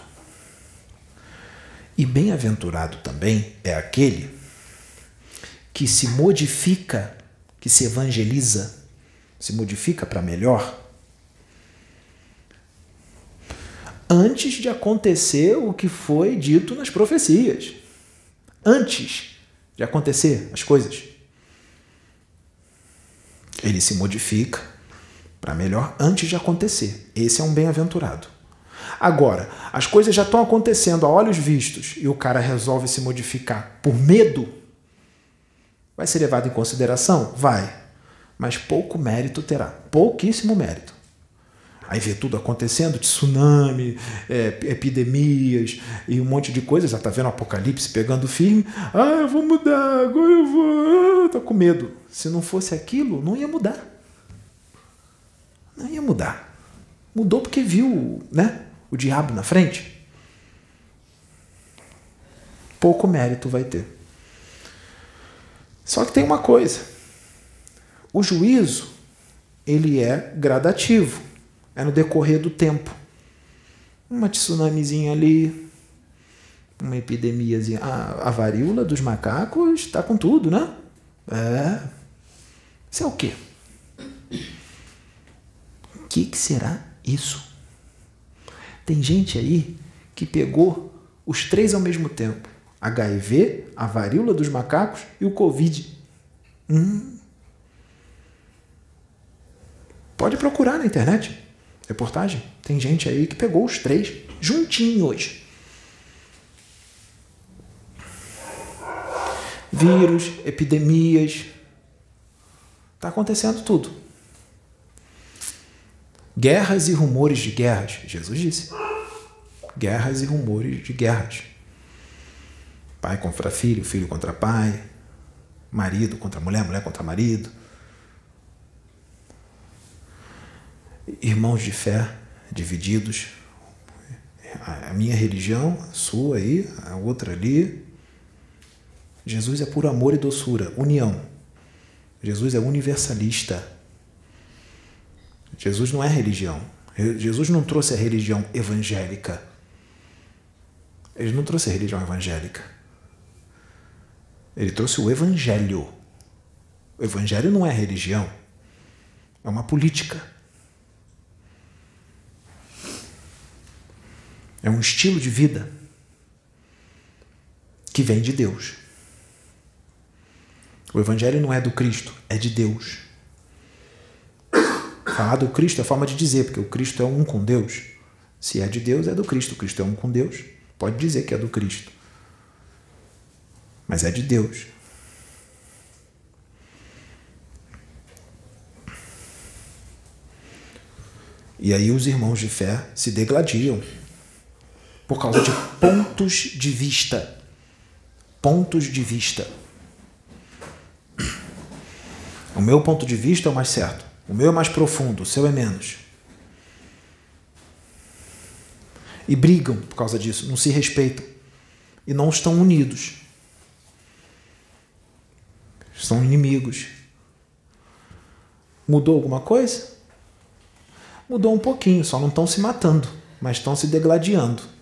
[SPEAKER 1] E bem-aventurado também é aquele que se modifica, que se evangeliza, se modifica para melhor antes de acontecer o que foi dito nas profecias. Antes de acontecer as coisas. Ele se modifica para melhor antes de acontecer. Esse é um bem-aventurado. Agora, as coisas já estão acontecendo a olhos vistos e o cara resolve se modificar por medo. Vai ser levado em consideração? Vai. Mas pouco mérito terá. Pouquíssimo mérito. Aí vê tudo acontecendo, tsunami, é, epidemias e um monte de coisas. Já tá vendo o apocalipse pegando firme. Ah, eu vou mudar, agora eu vou. Ah, tô com medo. Se não fosse aquilo, não ia mudar. Não ia mudar. Mudou porque viu, né? O diabo na frente. Pouco mérito vai ter. Só que tem uma coisa. O juízo, ele é gradativo é no decorrer do tempo. Uma tsunamizinha ali, uma epidemiazinha. A, a varíola dos macacos está com tudo, né? É. Isso é o quê? O que, que será isso? Tem gente aí que pegou os três ao mesmo tempo: HIV, a varíola dos macacos e o Covid. Hum. Pode procurar na internet. Reportagem? Tem gente aí que pegou os três juntinhos. Vírus, epidemias. Está acontecendo tudo. Guerras e rumores de guerras. Jesus disse. Guerras e rumores de guerras. Pai contra filho, filho contra pai, marido contra mulher, mulher contra marido. Irmãos de fé divididos. A minha religião, a sua aí, a outra ali. Jesus é por amor e doçura, união. Jesus é universalista. Jesus não é religião. Jesus não trouxe a religião evangélica. Ele não trouxe a religião evangélica. Ele trouxe o evangelho. O evangelho não é religião, é uma política. É um estilo de vida que vem de Deus. O evangelho não é do Cristo, é de Deus. Falar do Cristo é forma de dizer, porque o Cristo é um com Deus. Se é de Deus, é do Cristo. O Cristo é um com Deus. Pode dizer que é do Cristo mas é de Deus. E aí os irmãos de fé se degladiam por causa de pontos de vista. Pontos de vista. O meu ponto de vista é o mais certo. O meu é mais profundo, o seu é menos. E brigam por causa disso, não se respeitam. E não estão unidos são inimigos. Mudou alguma coisa? Mudou um pouquinho, só não estão se matando, mas estão se degladiando.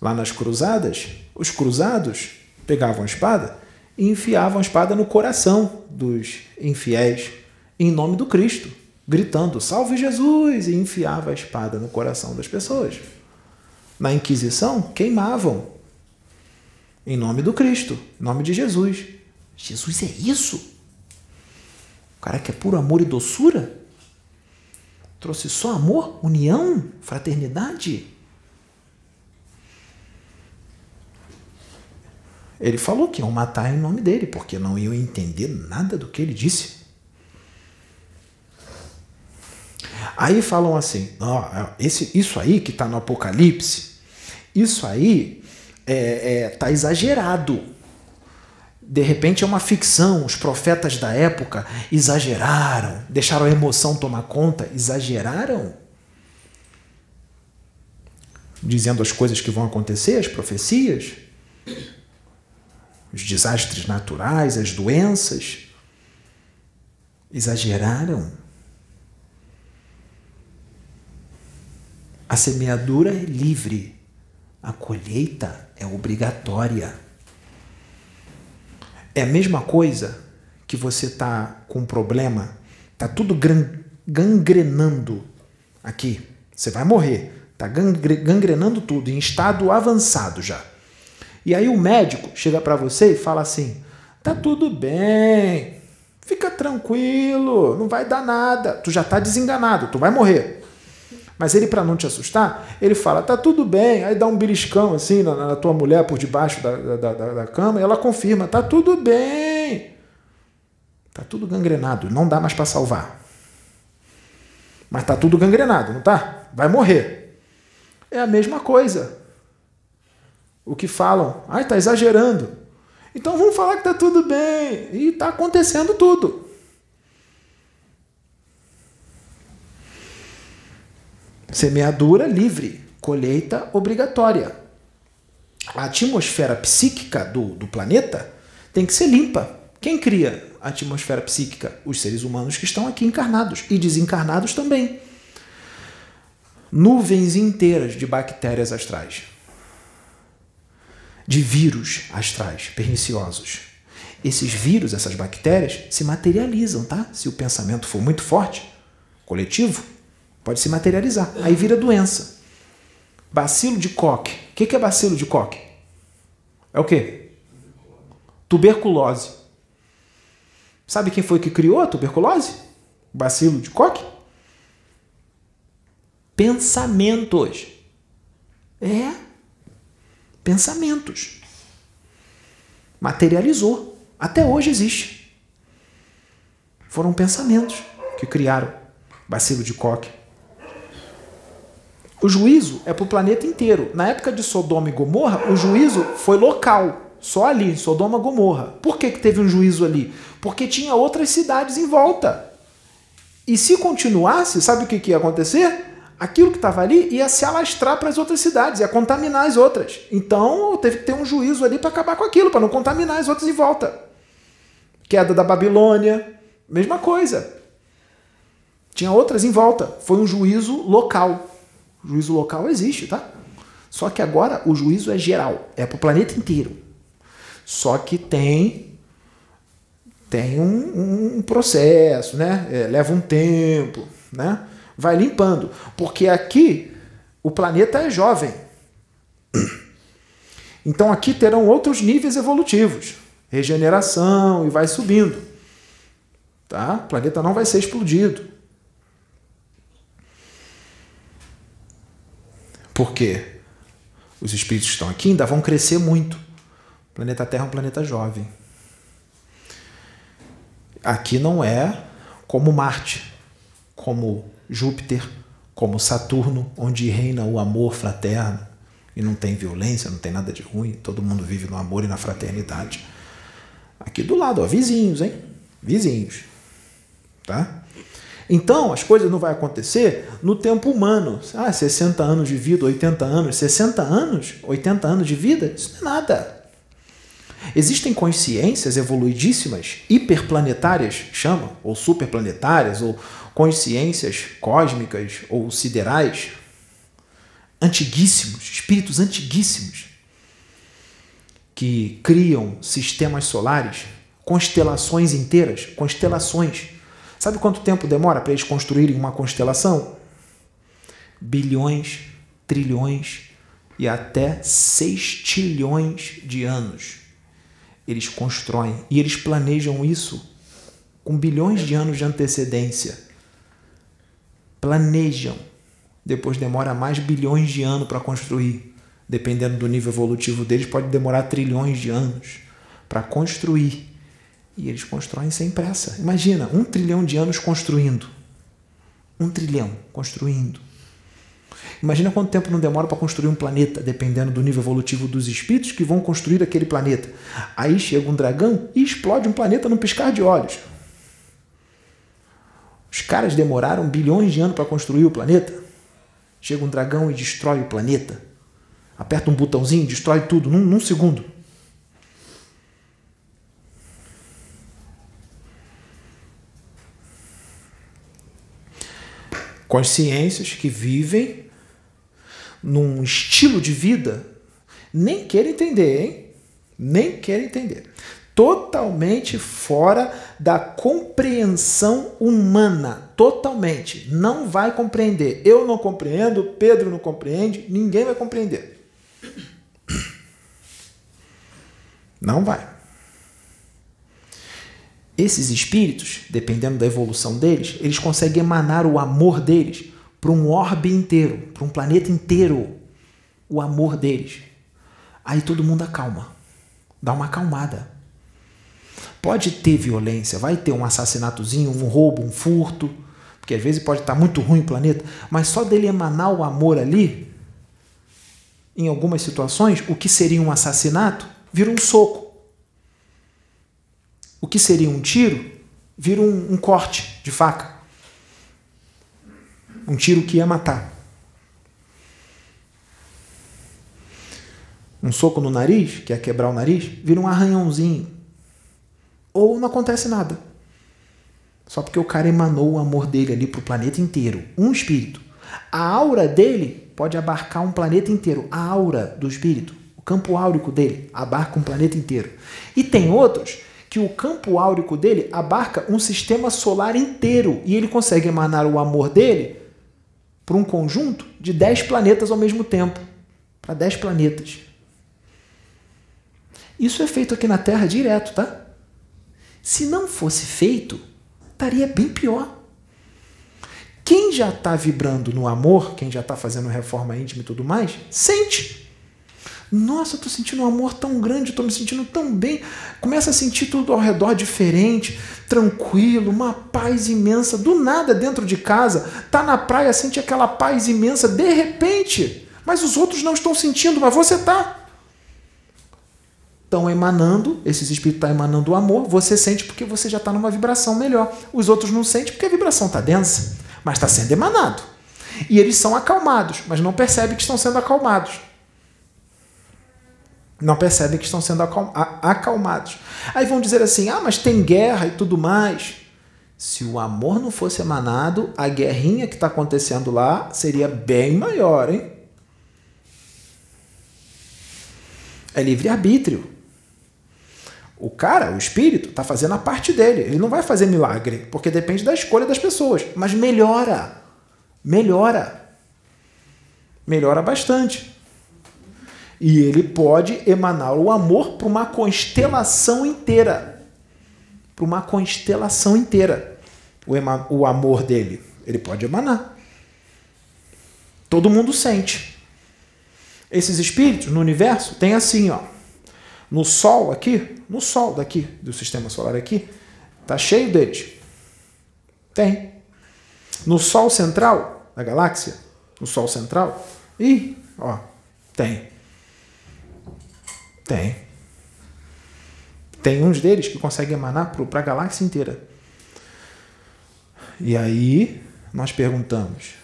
[SPEAKER 1] Lá nas cruzadas, os cruzados pegavam a espada e enfiavam a espada no coração dos infiéis, em nome do Cristo, gritando: Salve Jesus! e enfiava a espada no coração das pessoas. Na Inquisição, queimavam em nome do Cristo, em nome de Jesus. Jesus é isso? O cara que é puro amor e doçura? Trouxe só amor, união, fraternidade? Ele falou que iam matar em nome dele, porque não iam entender nada do que ele disse. Aí falam assim: oh, esse, isso aí que está no Apocalipse, isso aí é, é, tá exagerado. De repente é uma ficção, os profetas da época exageraram, deixaram a emoção tomar conta, exageraram, dizendo as coisas que vão acontecer, as profecias, os desastres naturais, as doenças, exageraram. A semeadura é livre, a colheita é obrigatória. É a mesma coisa que você tá com um problema, tá tudo gangrenando aqui. Você vai morrer. Tá gangrenando tudo, em estado avançado já. E aí o médico chega para você e fala assim: tá tudo bem, fica tranquilo, não vai dar nada. Tu já tá desenganado, tu vai morrer. Mas ele, para não te assustar, ele fala: tá tudo bem. Aí dá um beliscão assim na, na tua mulher por debaixo da, da, da, da cama e ela confirma: tá tudo bem. Tá tudo gangrenado, não dá mais para salvar. Mas tá tudo gangrenado, não tá? Vai morrer. É a mesma coisa. O que falam, ai, tá exagerando. Então vamos falar que tá tudo bem. E tá acontecendo tudo. Semeadura livre, colheita obrigatória. A atmosfera psíquica do, do planeta tem que ser limpa. Quem cria a atmosfera psíquica? Os seres humanos que estão aqui encarnados e desencarnados também. Nuvens inteiras de bactérias astrais, de vírus astrais perniciosos. Esses vírus, essas bactérias, se materializam, tá? Se o pensamento for muito forte, coletivo, Pode se materializar. Aí vira doença. Bacilo de Koch. O que é bacilo de Koch? É o quê? Tuberculose. Sabe quem foi que criou a tuberculose? Bacilo de Koch? Pensamentos. É. Pensamentos. Materializou. Até hoje existe. Foram pensamentos que criaram bacilo de Koch. O juízo é para o planeta inteiro. Na época de Sodoma e Gomorra, o juízo foi local, só ali, em Sodoma e Gomorra. Por que, que teve um juízo ali? Porque tinha outras cidades em volta. E se continuasse, sabe o que, que ia acontecer? Aquilo que estava ali ia se alastrar para as outras cidades, ia contaminar as outras. Então teve que ter um juízo ali para acabar com aquilo, para não contaminar as outras em volta. Queda da Babilônia, mesma coisa. Tinha outras em volta. Foi um juízo local. O juízo local existe, tá? Só que agora o juízo é geral, é para o planeta inteiro. Só que tem tem um, um processo, né? É, leva um tempo, né? Vai limpando, porque aqui o planeta é jovem. Então aqui terão outros níveis evolutivos, regeneração e vai subindo. Tá? O planeta não vai ser explodido. Porque os espíritos estão aqui ainda vão crescer muito. O planeta Terra é um planeta jovem. Aqui não é como Marte, como Júpiter, como Saturno, onde reina o amor fraterno e não tem violência, não tem nada de ruim, todo mundo vive no amor e na fraternidade. Aqui do lado, ó, vizinhos, hein? Vizinhos. Tá? Então, as coisas não vão acontecer no tempo humano. Ah, 60 anos de vida, 80 anos, 60 anos, 80 anos de vida, isso não é nada. Existem consciências evoluidíssimas, hiperplanetárias, chama, ou superplanetárias, ou consciências cósmicas ou siderais, antiguíssimos, espíritos antiguíssimos, que criam sistemas solares, constelações inteiras, constelações Sabe quanto tempo demora para eles construírem uma constelação? Bilhões, trilhões e até sextilhões de anos. Eles constroem e eles planejam isso com bilhões de anos de antecedência. Planejam. Depois demora mais bilhões de anos para construir. Dependendo do nível evolutivo deles, pode demorar trilhões de anos para construir e eles constroem sem pressa. Imagina, um trilhão de anos construindo. Um trilhão construindo. Imagina quanto tempo não demora para construir um planeta, dependendo do nível evolutivo dos espíritos que vão construir aquele planeta. Aí chega um dragão e explode um planeta num piscar de olhos. Os caras demoraram bilhões de anos para construir o planeta. Chega um dragão e destrói o planeta. Aperta um botãozinho, destrói tudo num, num segundo. consciências que vivem num estilo de vida, nem querem entender, hein? Nem querem entender. Totalmente fora da compreensão humana. Totalmente. Não vai compreender. Eu não compreendo, Pedro não compreende, ninguém vai compreender. [CLEARS THROAT] Não vai. Esses espíritos, dependendo da evolução deles, eles conseguem emanar o amor deles para um orbe inteiro, para um planeta inteiro. O amor deles. Aí todo mundo acalma. Dá uma acalmada. Pode ter violência, vai ter um assassinato,zinho um roubo, um furto, porque às vezes pode estar muito ruim o planeta, mas só dele emanar o amor ali, em algumas situações, o que seria um assassinato vira um soco o que seria um tiro vira um, um corte de faca. Um tiro que ia matar. Um soco no nariz, que ia quebrar o nariz, vira um arranhãozinho. Ou não acontece nada. Só porque o cara emanou o amor dele ali para o planeta inteiro. Um espírito. A aura dele pode abarcar um planeta inteiro. A aura do espírito, o campo áurico dele, abarca um planeta inteiro. E tem outros que o campo áurico dele abarca um sistema solar inteiro e ele consegue emanar o amor dele para um conjunto de 10 planetas ao mesmo tempo para 10 planetas. Isso é feito aqui na Terra direto, tá? Se não fosse feito, estaria bem pior. Quem já está vibrando no amor, quem já está fazendo reforma íntima e tudo mais, sente. Nossa, estou sentindo um amor tão grande, estou me sentindo tão bem. Começa a sentir tudo ao redor diferente, tranquilo, uma paz imensa. Do nada, dentro de casa, tá na praia, sente aquela paz imensa, de repente. Mas os outros não estão sentindo, mas você tá. Estão emanando, esses espíritos estão emanando o amor, você sente porque você já está numa vibração melhor. Os outros não sentem porque a vibração está densa, mas está sendo emanado. E eles são acalmados, mas não percebem que estão sendo acalmados não percebem que estão sendo acalmados. Aí vão dizer assim: ah, mas tem guerra e tudo mais. Se o amor não fosse emanado, a guerrinha que está acontecendo lá seria bem maior, hein? É livre-arbítrio. O cara, o espírito, está fazendo a parte dele. Ele não vai fazer milagre, porque depende da escolha das pessoas. Mas melhora. Melhora. Melhora bastante. E ele pode emanar o amor para uma constelação inteira. Para uma constelação inteira. O, o amor dele. Ele pode emanar. Todo mundo sente. Esses espíritos no universo tem assim, ó. No Sol aqui, no Sol daqui, do sistema solar aqui, tá cheio deles. Tem. No Sol central da galáxia, no Sol central, e ó, tem. Tem. Tem uns deles que conseguem emanar para a galáxia inteira. E aí nós perguntamos: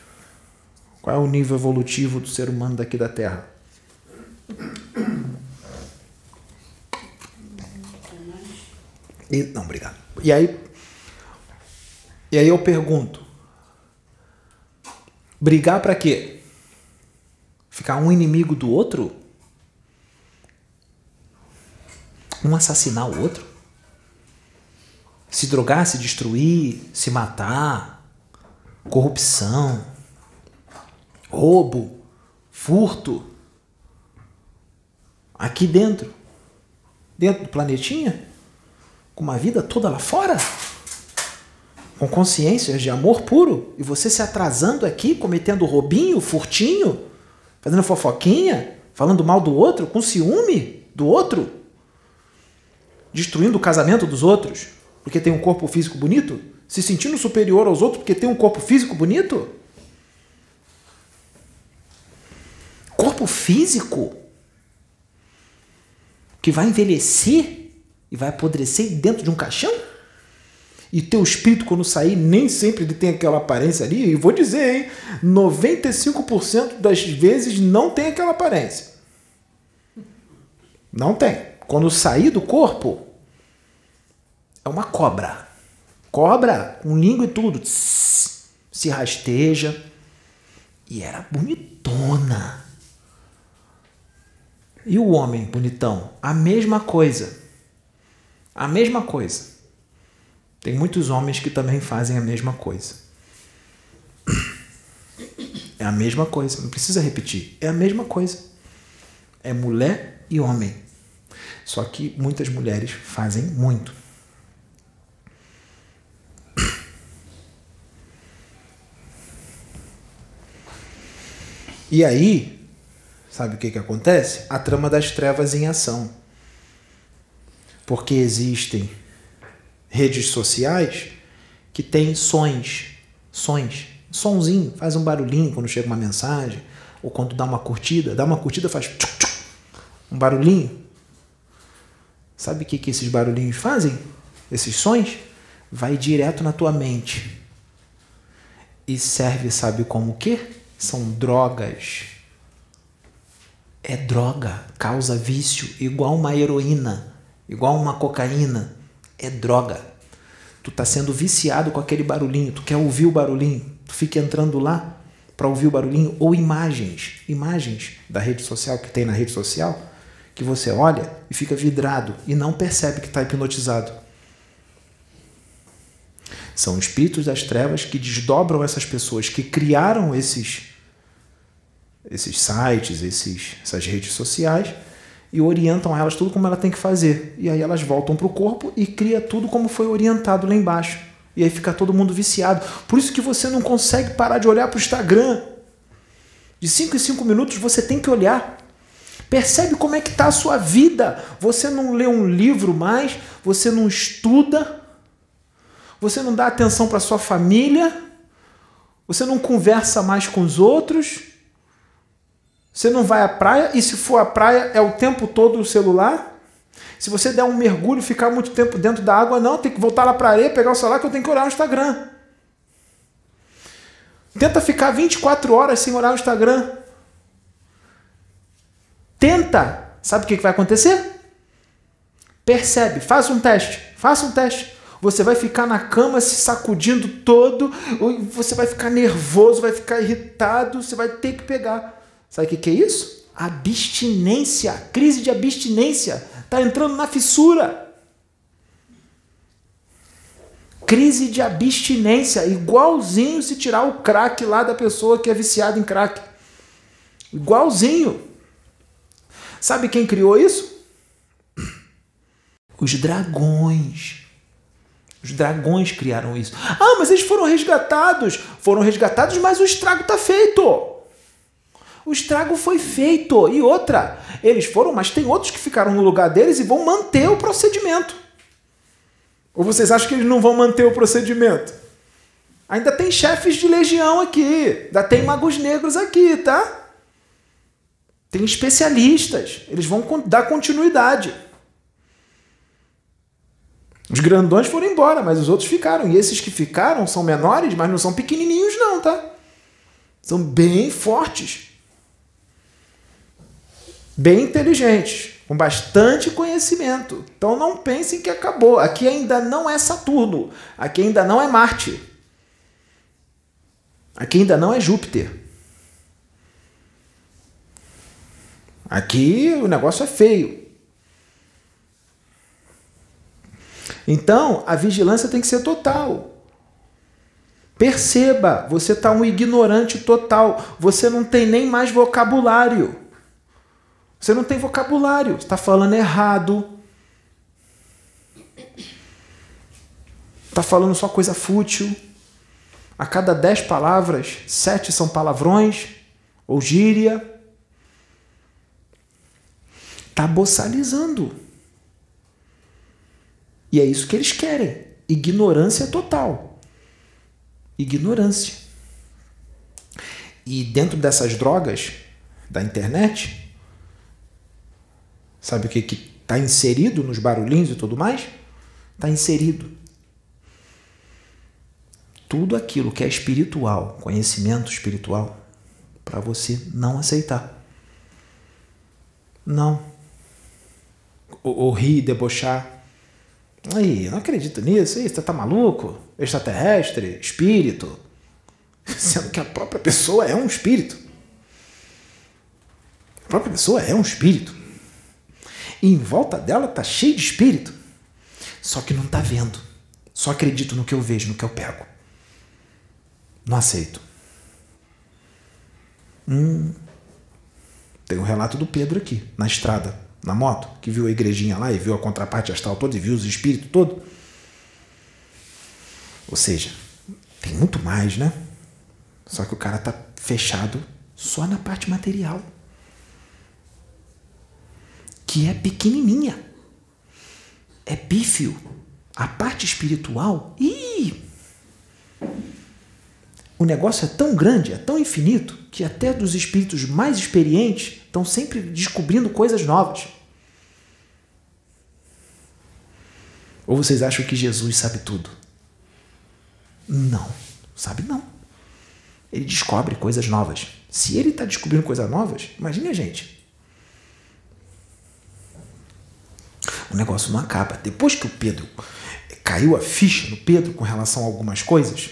[SPEAKER 1] qual é o nível evolutivo do ser humano daqui da Terra? E, não, obrigado. E aí, e aí eu pergunto: brigar para quê? Ficar um inimigo do outro? um assassinar o outro? Se drogar, se destruir, se matar, corrupção, roubo, furto. Aqui dentro, dentro do planetinha, com uma vida toda lá fora, com consciências de amor puro, e você se atrasando aqui, cometendo roubinho, furtinho, fazendo fofoquinha, falando mal do outro, com ciúme do outro destruindo o casamento dos outros porque tem um corpo físico bonito? Se sentindo superior aos outros porque tem um corpo físico bonito? Corpo físico que vai envelhecer e vai apodrecer dentro de um caixão? E teu espírito, quando sair, nem sempre ele tem aquela aparência ali. E vou dizer, hein? 95% das vezes não tem aquela aparência. Não tem. Quando sair do corpo, é uma cobra. Cobra com língua e tudo. Se rasteja. E era bonitona. E o homem bonitão? A mesma coisa. A mesma coisa. Tem muitos homens que também fazem a mesma coisa. É a mesma coisa, não precisa repetir. É a mesma coisa. É mulher e homem. Só que muitas mulheres fazem muito. E aí, sabe o que, que acontece? A trama das trevas em ação. Porque existem redes sociais que têm sons, sons, sonzinho, faz um barulhinho quando chega uma mensagem, ou quando dá uma curtida, dá uma curtida faz um barulhinho. Sabe o que, que esses barulhinhos fazem? Esses sons? Vai direto na tua mente. E serve, sabe como o quê? São drogas. É droga, causa vício, igual uma heroína, igual uma cocaína. É droga. Tu tá sendo viciado com aquele barulhinho, tu quer ouvir o barulhinho, tu fica entrando lá para ouvir o barulhinho ou imagens, imagens da rede social que tem na rede social que você olha e fica vidrado e não percebe que está hipnotizado. São espíritos das trevas que desdobram essas pessoas que criaram esses esses sites, esses, essas redes sociais e orientam elas tudo como ela tem que fazer. E aí elas voltam para o corpo e cria tudo como foi orientado lá embaixo. E aí fica todo mundo viciado. Por isso que você não consegue parar de olhar para o Instagram. De 5 em 5 minutos você tem que olhar. Percebe como é que está a sua vida. Você não lê um livro mais, você não estuda, você não dá atenção para sua família, você não conversa mais com os outros, você não vai à praia e se for à praia é o tempo todo o celular. Se você der um mergulho, ficar muito tempo dentro da água, não, tem que voltar lá para a areia, pegar o celular que eu tenho que olhar o Instagram. Tenta ficar 24 horas sem olhar o Instagram. Tenta. Sabe o que vai acontecer? Percebe, faz um teste, faça um teste. Você vai ficar na cama se sacudindo todo, você vai ficar nervoso, vai ficar irritado, você vai ter que pegar. Sabe o que é isso? Abstinência, crise de abstinência. Está entrando na fissura. Crise de abstinência, igualzinho se tirar o crack lá da pessoa que é viciada em crack. Igualzinho. Sabe quem criou isso? [CLEARS THROAT] Os dragões. Os dragões criaram isso. Ah, mas eles foram resgatados. Foram resgatados, mas o estrago está feito. O estrago foi feito. E outra, eles foram, mas tem outros que ficaram no lugar deles e vão manter o procedimento. Ou vocês acham que eles não vão manter o procedimento? Ainda tem chefes de legião aqui, ainda tem magos negros aqui, tá? Tem especialistas, eles vão dar continuidade. Os grandões foram embora, mas os outros ficaram. E esses que ficaram são menores, mas não são pequenininhos, não, tá? São bem fortes bem inteligentes, com bastante conhecimento. Então não pensem que acabou. Aqui ainda não é Saturno, aqui ainda não é Marte. Aqui ainda não é Júpiter. Aqui o negócio é feio. Então, a vigilância tem que ser total. Perceba, você está um ignorante total. Você não tem nem mais vocabulário. Você não tem vocabulário, está falando errado. Está falando só coisa fútil. A cada dez palavras, sete são palavrões ou gíria. Está boçalizando. E é isso que eles querem. Ignorância total. Ignorância. E dentro dessas drogas da internet, Sabe o que está inserido nos barulhinhos e tudo mais? Está inserido. Tudo aquilo que é espiritual, conhecimento espiritual, para você não aceitar. Não. Ou, ou rir, debochar. Aí, não acredito nisso. Aí, você tá maluco? Extraterrestre, espírito. [LAUGHS] Sendo que a própria pessoa é um espírito. A própria pessoa é um espírito. E em volta dela tá cheio de espírito. Só que não tá vendo. Só acredito no que eu vejo, no que eu pego. Não aceito. Hum. Tem um relato do Pedro aqui, na estrada, na moto, que viu a igrejinha lá e viu a contraparte astral toda e viu os espíritos todo. Ou seja, tem muito mais, né? Só que o cara tá fechado só na parte material que é pequenininha. É pífio. A parte espiritual, ih, o negócio é tão grande, é tão infinito, que até dos espíritos mais experientes estão sempre descobrindo coisas novas. Ou vocês acham que Jesus sabe tudo? Não, sabe não. Ele descobre coisas novas. Se ele está descobrindo coisas novas, imagine a gente. O negócio não acaba. Depois que o Pedro caiu a ficha no Pedro com relação a algumas coisas,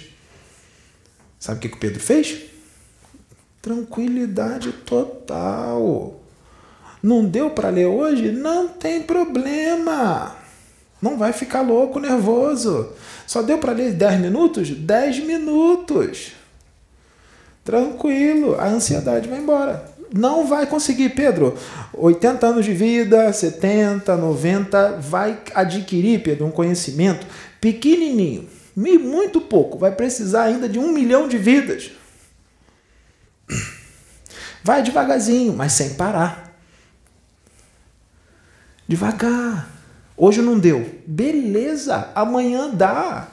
[SPEAKER 1] sabe o que, que o Pedro fez? Tranquilidade total. Não deu para ler hoje? Não tem problema. Não vai ficar louco, nervoso. Só deu para ler 10 minutos? 10 minutos. Tranquilo, a ansiedade vai embora não vai conseguir, Pedro. 80 anos de vida, 70, 90, vai adquirir, Pedro, um conhecimento pequenininho, muito pouco, vai precisar ainda de um milhão de vidas. Vai devagarzinho, mas sem parar. Devagar. Hoje não deu. Beleza, amanhã dá.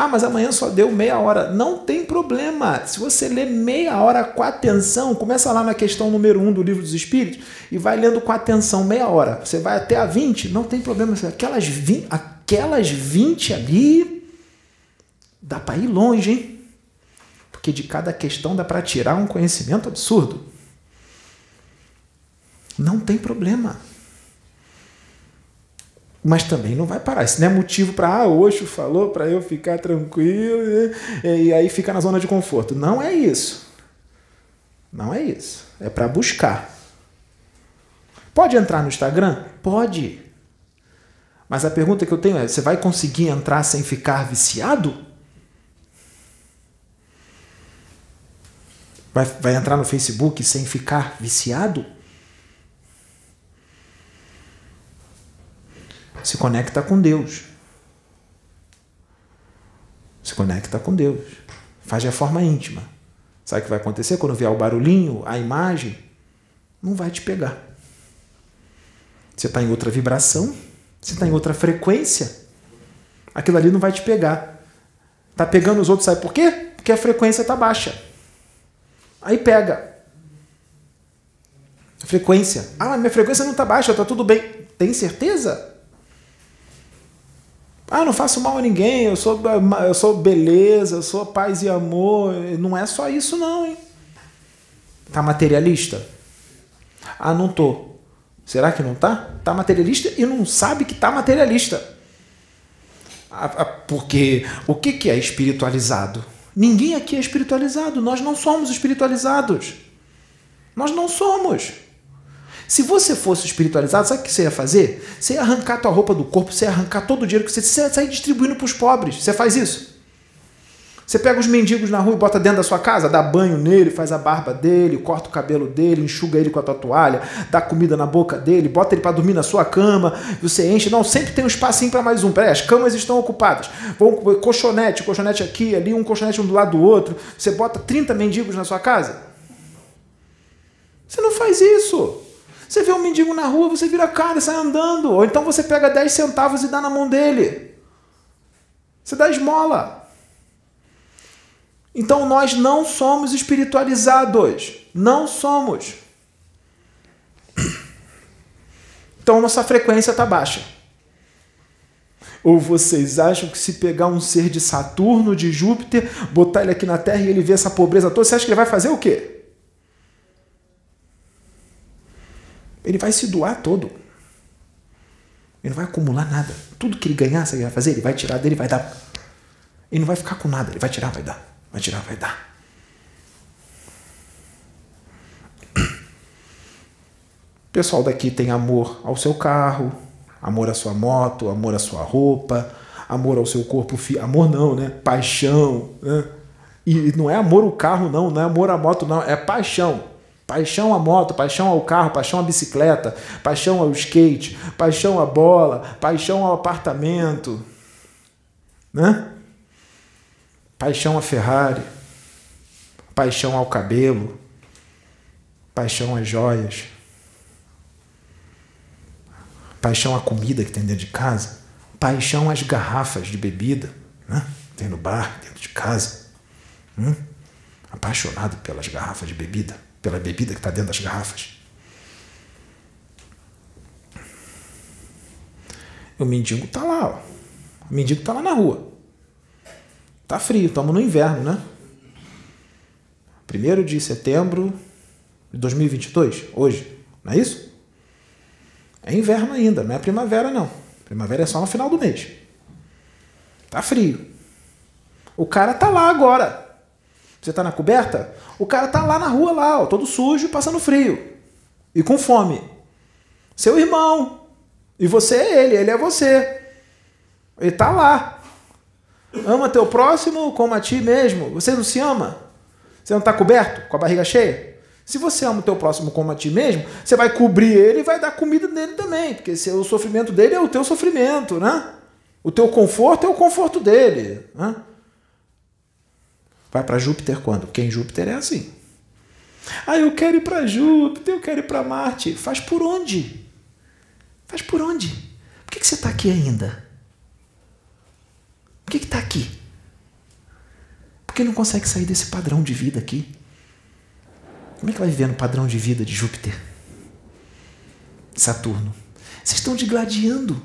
[SPEAKER 1] Ah, mas amanhã só deu meia hora. Não tem problema. Se você ler meia hora com atenção, começa lá na questão número 1 um do livro dos Espíritos e vai lendo com atenção meia hora. Você vai até a 20, não tem problema. Aquelas 20, aquelas 20 ali, dá para ir longe, hein? Porque de cada questão dá para tirar um conhecimento absurdo. Não tem problema mas também não vai parar. Isso não é motivo para, ah, Oxo falou para eu ficar tranquilo e, e aí ficar na zona de conforto. Não é isso. Não é isso. É para buscar. Pode entrar no Instagram? Pode. Mas a pergunta que eu tenho é: você vai conseguir entrar sem ficar viciado? Vai, vai entrar no Facebook sem ficar viciado? Se conecta com Deus. Se conecta com Deus. Faz de forma íntima. Sabe o que vai acontecer quando vier o barulhinho, a imagem? Não vai te pegar. Você está em outra vibração, você está em outra frequência. Aquilo ali não vai te pegar. Tá pegando os outros, sabe por quê? Porque a frequência está baixa. Aí pega. Frequência. Ah, minha frequência não está baixa, está tudo bem. Tem certeza? Ah, não faço mal a ninguém, eu sou, eu sou beleza, eu sou paz e amor. Não é só isso, não, hein? Tá materialista? Ah, não tô. Será que não tá? Tá materialista e não sabe que tá materialista. Porque o que é espiritualizado? Ninguém aqui é espiritualizado. Nós não somos espiritualizados. Nós não somos. Se você fosse espiritualizado, sabe o que você ia fazer? Você ia arrancar a tua roupa do corpo, você ia arrancar todo o dinheiro que você, você ia sair distribuindo para os pobres. Você faz isso? Você pega os mendigos na rua e bota dentro da sua casa, dá banho nele, faz a barba dele, corta o cabelo dele, enxuga ele com a tua toalha, dá comida na boca dele, bota ele para dormir na sua cama, você enche. Não, sempre tem um espacinho para mais um. Peraí, as camas estão ocupadas. Vão colchonete, colchonete aqui, ali, um colchonete um do lado do outro. Você bota 30 mendigos na sua casa? Você não faz isso. Você vê um mendigo na rua, você vira a cara e sai andando. Ou então você pega 10 centavos e dá na mão dele. Você dá esmola. Então nós não somos espiritualizados. Não somos. Então nossa frequência está baixa. Ou vocês acham que se pegar um ser de Saturno, de Júpiter, botar ele aqui na Terra e ele ver essa pobreza toda, você acha que ele vai fazer o quê? Ele vai se doar todo. Ele não vai acumular nada. Tudo que ele ganhar, ele vai fazer, ele vai tirar dele, vai dar. Ele não vai ficar com nada, ele vai tirar, vai dar. Vai tirar, vai dar. O pessoal daqui tem amor ao seu carro, amor à sua moto, amor à sua roupa, amor ao seu corpo, amor não, né? Paixão, né? E não é amor ao carro não, não é amor à moto não, é paixão. Paixão à moto, paixão ao carro, paixão à bicicleta, paixão ao skate, paixão à bola, paixão ao apartamento, né? Paixão à Ferrari, paixão ao cabelo, paixão às joias, paixão à comida que tem dentro de casa, paixão às garrafas de bebida, né? Tem no bar, dentro de casa, hum? apaixonado pelas garrafas de bebida pela bebida que está dentro das garrafas. O mendigo está lá, ó. o mendigo está lá na rua. Tá frio, estamos no inverno, né? 1 de setembro de 2022, hoje, não é isso? É inverno ainda, não é primavera não. Primavera é só no final do mês. Tá frio. O cara tá lá agora. Você está na coberta? O cara está lá na rua, lá, ó, todo sujo, passando frio e com fome. Seu irmão. E você é ele, ele é você. Ele está lá. Ama teu próximo como a ti mesmo. Você não se ama? Você não está coberto, com a barriga cheia? Se você ama o teu próximo como a ti mesmo, você vai cobrir ele e vai dar comida nele também, porque o sofrimento dele é o teu sofrimento, né? O teu conforto é o conforto dele. Né? Vai para Júpiter quando? Porque em Júpiter é assim. Ah, eu quero ir para Júpiter, eu quero ir para Marte. Faz por onde? Faz por onde? Por que, que você está aqui ainda? Por que está aqui? Por que não consegue sair desse padrão de vida aqui? Como é que vai viver no padrão de vida de Júpiter? Saturno. Vocês estão digladiando.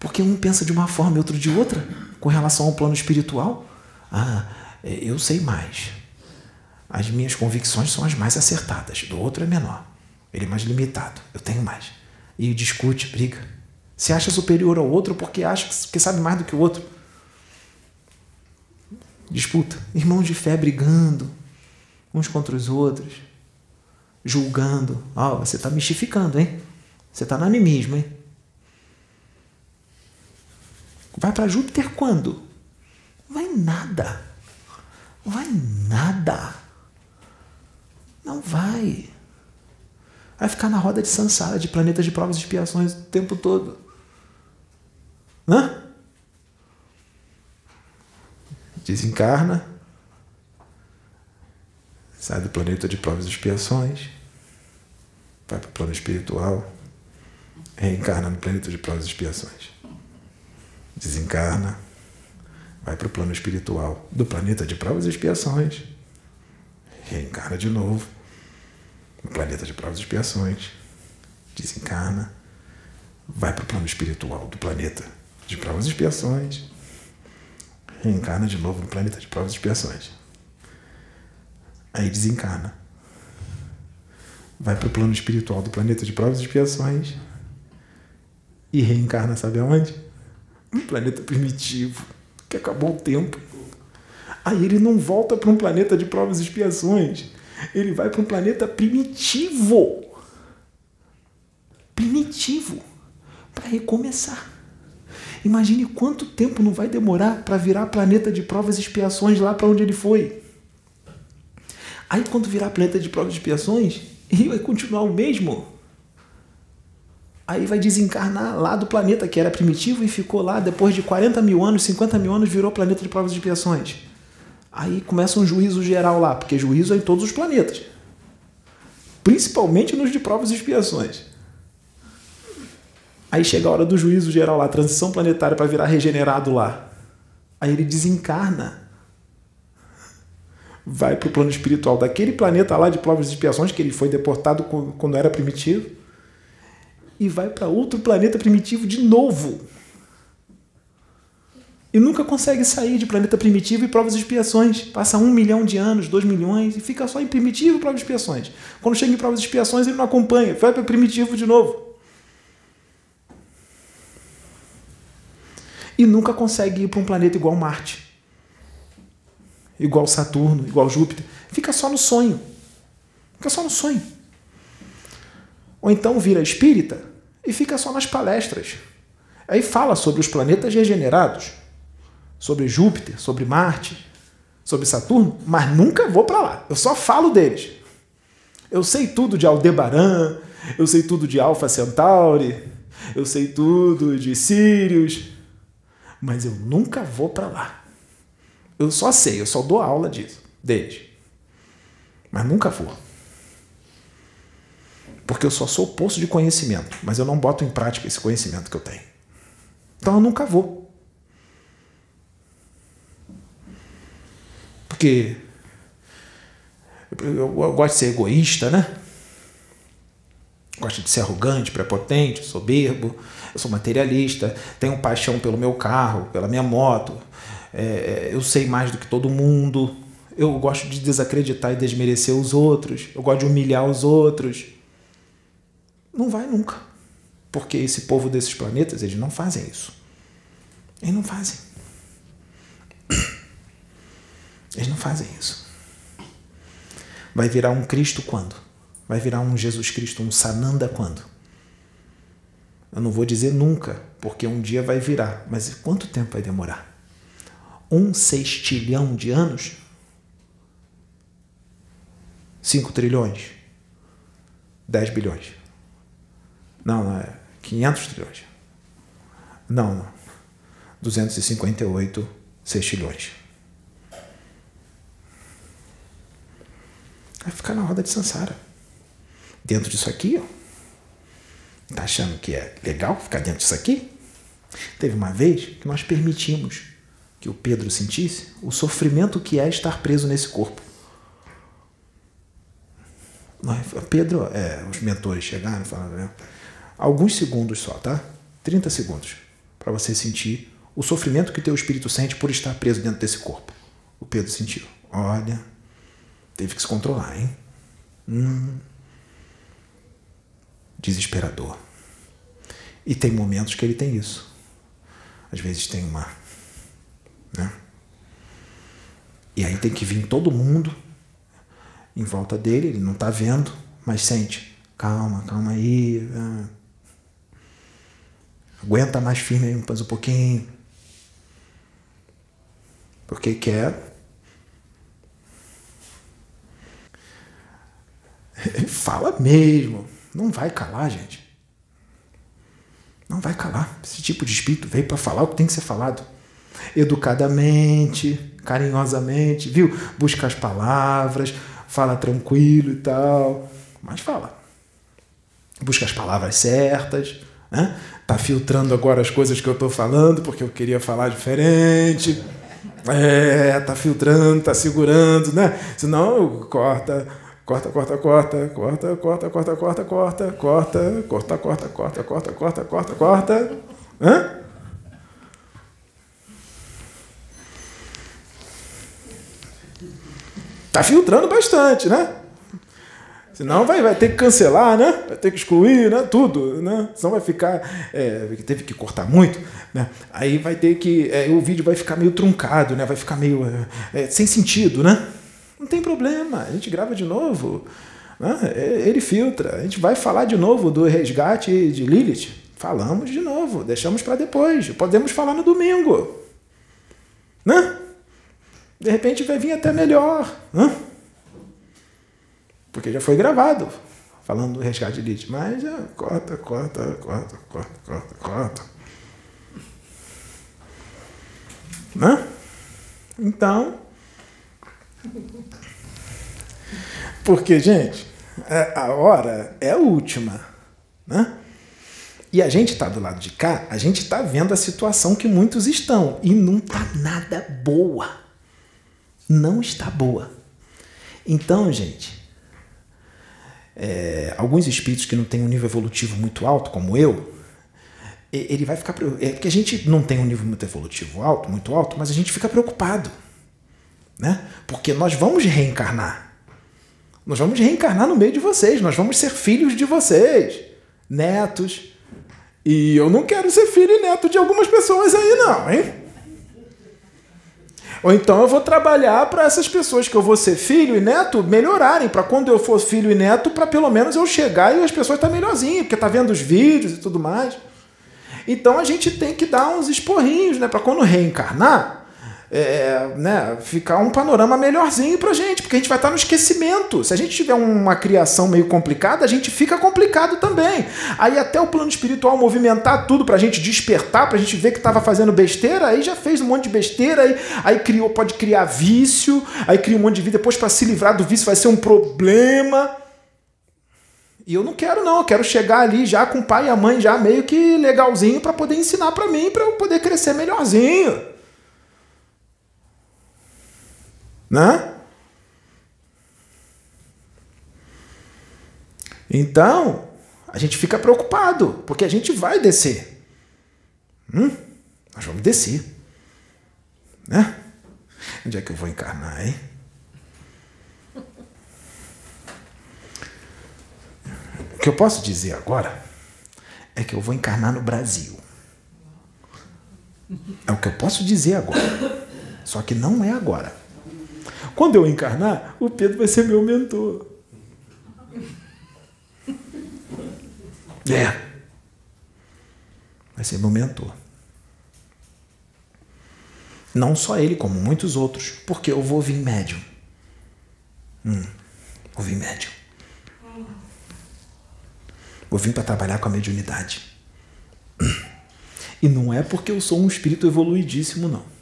[SPEAKER 1] Porque um pensa de uma forma e outro de outra com relação ao plano espiritual. Ah, eu sei mais. As minhas convicções são as mais acertadas. Do outro é menor. Ele é mais limitado. Eu tenho mais. E discute, briga. Se acha superior ao outro porque acha que sabe mais do que o outro. Disputa. Irmãos de fé brigando uns contra os outros. Julgando. Oh, você está mistificando, hein? Você está no animismo, hein? Vai para Júpiter quando? Vai nada. Vai nada. Não vai. Vai ficar na roda de Sansara, de planetas de provas e expiações o tempo todo. Hã? Desencarna. Sai do planeta de provas e expiações. Vai para o plano espiritual. Reencarna no planeta de provas e expiações. Desencarna vai para o plano espiritual do planeta de provas e expiações, reencarna de novo. No planeta de provas e expiações, desencarna, vai para o plano espiritual do planeta de provas e expiações, reencarna de novo no planeta de provas e expiações. Aí desencarna. Vai para o plano espiritual do planeta de provas e expiações. E reencarna, sabe aonde? No planeta primitivo que acabou o tempo. Aí ele não volta para um planeta de provas e expiações. Ele vai para um planeta primitivo. Primitivo. Para recomeçar. Imagine quanto tempo não vai demorar para virar planeta de provas e expiações lá para onde ele foi. Aí quando virar planeta de provas e expiações, ele vai continuar o mesmo aí vai desencarnar lá do planeta que era primitivo e ficou lá depois de 40 mil anos, 50 mil anos, virou planeta de provas e expiações. Aí começa um juízo geral lá, porque juízo é em todos os planetas, principalmente nos de provas e expiações. Aí chega a hora do juízo geral lá, transição planetária para virar regenerado lá. Aí ele desencarna. Vai para o plano espiritual daquele planeta lá de provas e expiações, que ele foi deportado quando era primitivo e vai para outro planeta primitivo de novo. E nunca consegue sair de planeta primitivo e provas e expiações. Passa um milhão de anos, dois milhões, e fica só em primitivo e provas e expiações. Quando chega em provas e expiações, ele não acompanha, vai para primitivo de novo. E nunca consegue ir para um planeta igual Marte, igual Saturno, igual Júpiter. Fica só no sonho. Fica só no sonho. Ou então vira espírita e fica só nas palestras. Aí fala sobre os planetas regenerados, sobre Júpiter, sobre Marte, sobre Saturno, mas nunca vou para lá. Eu só falo deles. Eu sei tudo de Aldebaran, eu sei tudo de Alpha Centauri, eu sei tudo de Sirius, mas eu nunca vou para lá. Eu só sei, eu só dou aula disso, deles. Mas nunca vou porque eu só sou poço de conhecimento, mas eu não boto em prática esse conhecimento que eu tenho. Então eu nunca vou. Porque eu gosto de ser egoísta, né? Gosto de ser arrogante, prepotente, soberbo. Eu sou materialista, tenho paixão pelo meu carro, pela minha moto. É, eu sei mais do que todo mundo. Eu gosto de desacreditar e desmerecer os outros. Eu gosto de humilhar os outros. Não vai nunca. Porque esse povo desses planetas, eles não fazem isso. Eles não fazem. Eles não fazem isso. Vai virar um Cristo quando? Vai virar um Jesus Cristo, um Sananda quando? Eu não vou dizer nunca, porque um dia vai virar. Mas quanto tempo vai demorar? Um sextilhão de anos? Cinco trilhões? Dez bilhões? Não, não é 500 trilhões. Não, não. 258 sextilhões. Vai ficar na roda de Sansara. Dentro disso aqui, ó. Tá achando que é legal ficar dentro disso aqui? Teve uma vez que nós permitimos que o Pedro sentisse o sofrimento que é estar preso nesse corpo. Pedro, é, os mentores chegaram e falaram, né? Alguns segundos só, tá? 30 segundos, para você sentir o sofrimento que teu espírito sente por estar preso dentro desse corpo. O Pedro sentiu. Olha, teve que se controlar, hein? Hum, desesperador. E tem momentos que ele tem isso. Às vezes tem uma. Né? E aí tem que vir todo mundo em volta dele, ele não está vendo, mas sente. Calma, calma aí. Ah. Aguenta mais firme mais um pouquinho. Porque quer. Ele fala mesmo. Não vai calar, gente. Não vai calar. Esse tipo de espírito veio para falar o que tem que ser falado. Educadamente, carinhosamente, viu? Busca as palavras, fala tranquilo e tal, mas fala. Busca as palavras certas, né? Tá filtrando agora as coisas que eu tô falando porque eu queria falar diferente. É, tá filtrando, tá segurando, né? Senão corta, corta, corta, corta, corta, corta, corta, corta, corta, corta, corta, corta, corta, corta, corta, corta, corta. Hã? Tá filtrando bastante, né? Senão vai, vai ter que cancelar, né? Vai ter que excluir, né? Tudo, né? Senão vai ficar. É, teve que cortar muito, né? Aí vai ter que. É, o vídeo vai ficar meio truncado, né? Vai ficar meio. É, sem sentido, né? Não tem problema, a gente grava de novo. Né? É, ele filtra. A gente vai falar de novo do resgate de Lilith. Falamos de novo, deixamos para depois. Podemos falar no domingo. Né? De repente vai vir até melhor. Hã? Porque já foi gravado, falando do resgate de elite. Mas é, corta, corta, corta, corta, corta, corta. Né? Então. Porque, gente, é, a hora é a última. Né? E a gente está do lado de cá, a gente está vendo a situação que muitos estão. E não está nada boa não está boa. Então, gente, é, alguns espíritos que não têm um nível evolutivo muito alto, como eu, ele vai ficar. É porque a gente não tem um nível muito evolutivo alto, muito alto, mas a gente fica preocupado. Né? Porque nós vamos reencarnar. Nós vamos reencarnar no meio de vocês, nós vamos ser filhos de vocês, netos. E eu não quero ser filho e neto de algumas pessoas aí, não, hein? Ou então eu vou trabalhar para essas pessoas que eu vou ser filho e neto melhorarem, para quando eu for filho e neto, para pelo menos eu chegar e as pessoas estar tá melhorzinho, porque tá vendo os vídeos e tudo mais. Então a gente tem que dar uns esporrinhos, né, para quando reencarnar, é, né, ficar um panorama melhorzinho pra gente, porque a gente vai estar no esquecimento. Se a gente tiver uma criação meio complicada, a gente fica complicado também. Aí até o plano espiritual movimentar tudo pra gente despertar, pra gente ver que estava fazendo besteira, aí já fez um monte de besteira, aí, aí criou, pode criar vício, aí cria um monte de vida, depois para se livrar do vício vai ser um problema. E eu não quero não, eu quero chegar ali já com o pai e a mãe já meio que legalzinho para poder ensinar para mim, para eu poder crescer melhorzinho. Né? Então, a gente fica preocupado, porque a gente vai descer. Hum? Nós vamos descer. Né? Onde é que eu vou encarnar, hein? O que eu posso dizer agora é que eu vou encarnar no Brasil. É o que eu posso dizer agora. Só que não é agora. Quando eu encarnar, o Pedro vai ser meu mentor. É. Vai ser meu mentor. Não só ele, como muitos outros, porque eu vou vir médium. Hum, vou vir médium. Vou vir para trabalhar com a mediunidade. E não é porque eu sou um espírito evoluidíssimo, não.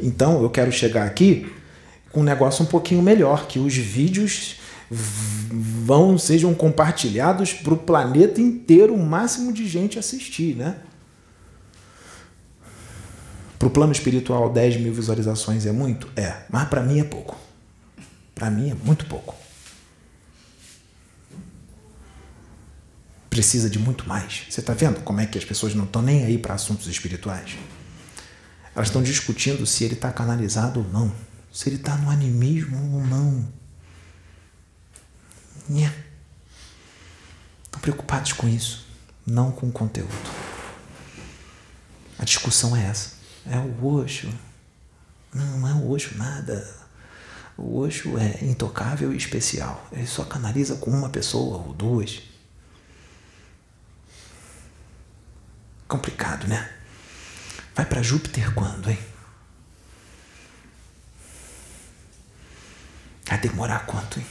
[SPEAKER 1] Então eu quero chegar aqui com um negócio um pouquinho melhor, que os vídeos vão sejam compartilhados para o planeta inteiro, o máximo de gente assistir, né? Para o plano espiritual, 10 mil visualizações é muito? É, mas para mim é pouco. Para mim é muito pouco. Precisa de muito mais. Você está vendo como é que as pessoas não estão nem aí para assuntos espirituais? Elas estão discutindo se ele está canalizado ou não, se ele está no animismo ou não. Estão preocupados com isso, não com o conteúdo. A discussão é essa. É o Osho. Não, não é o Osho nada. O Osho é intocável e especial. Ele só canaliza com uma pessoa ou duas. Complicado, né? Vai para Júpiter quando, hein? Vai demorar quanto, hein?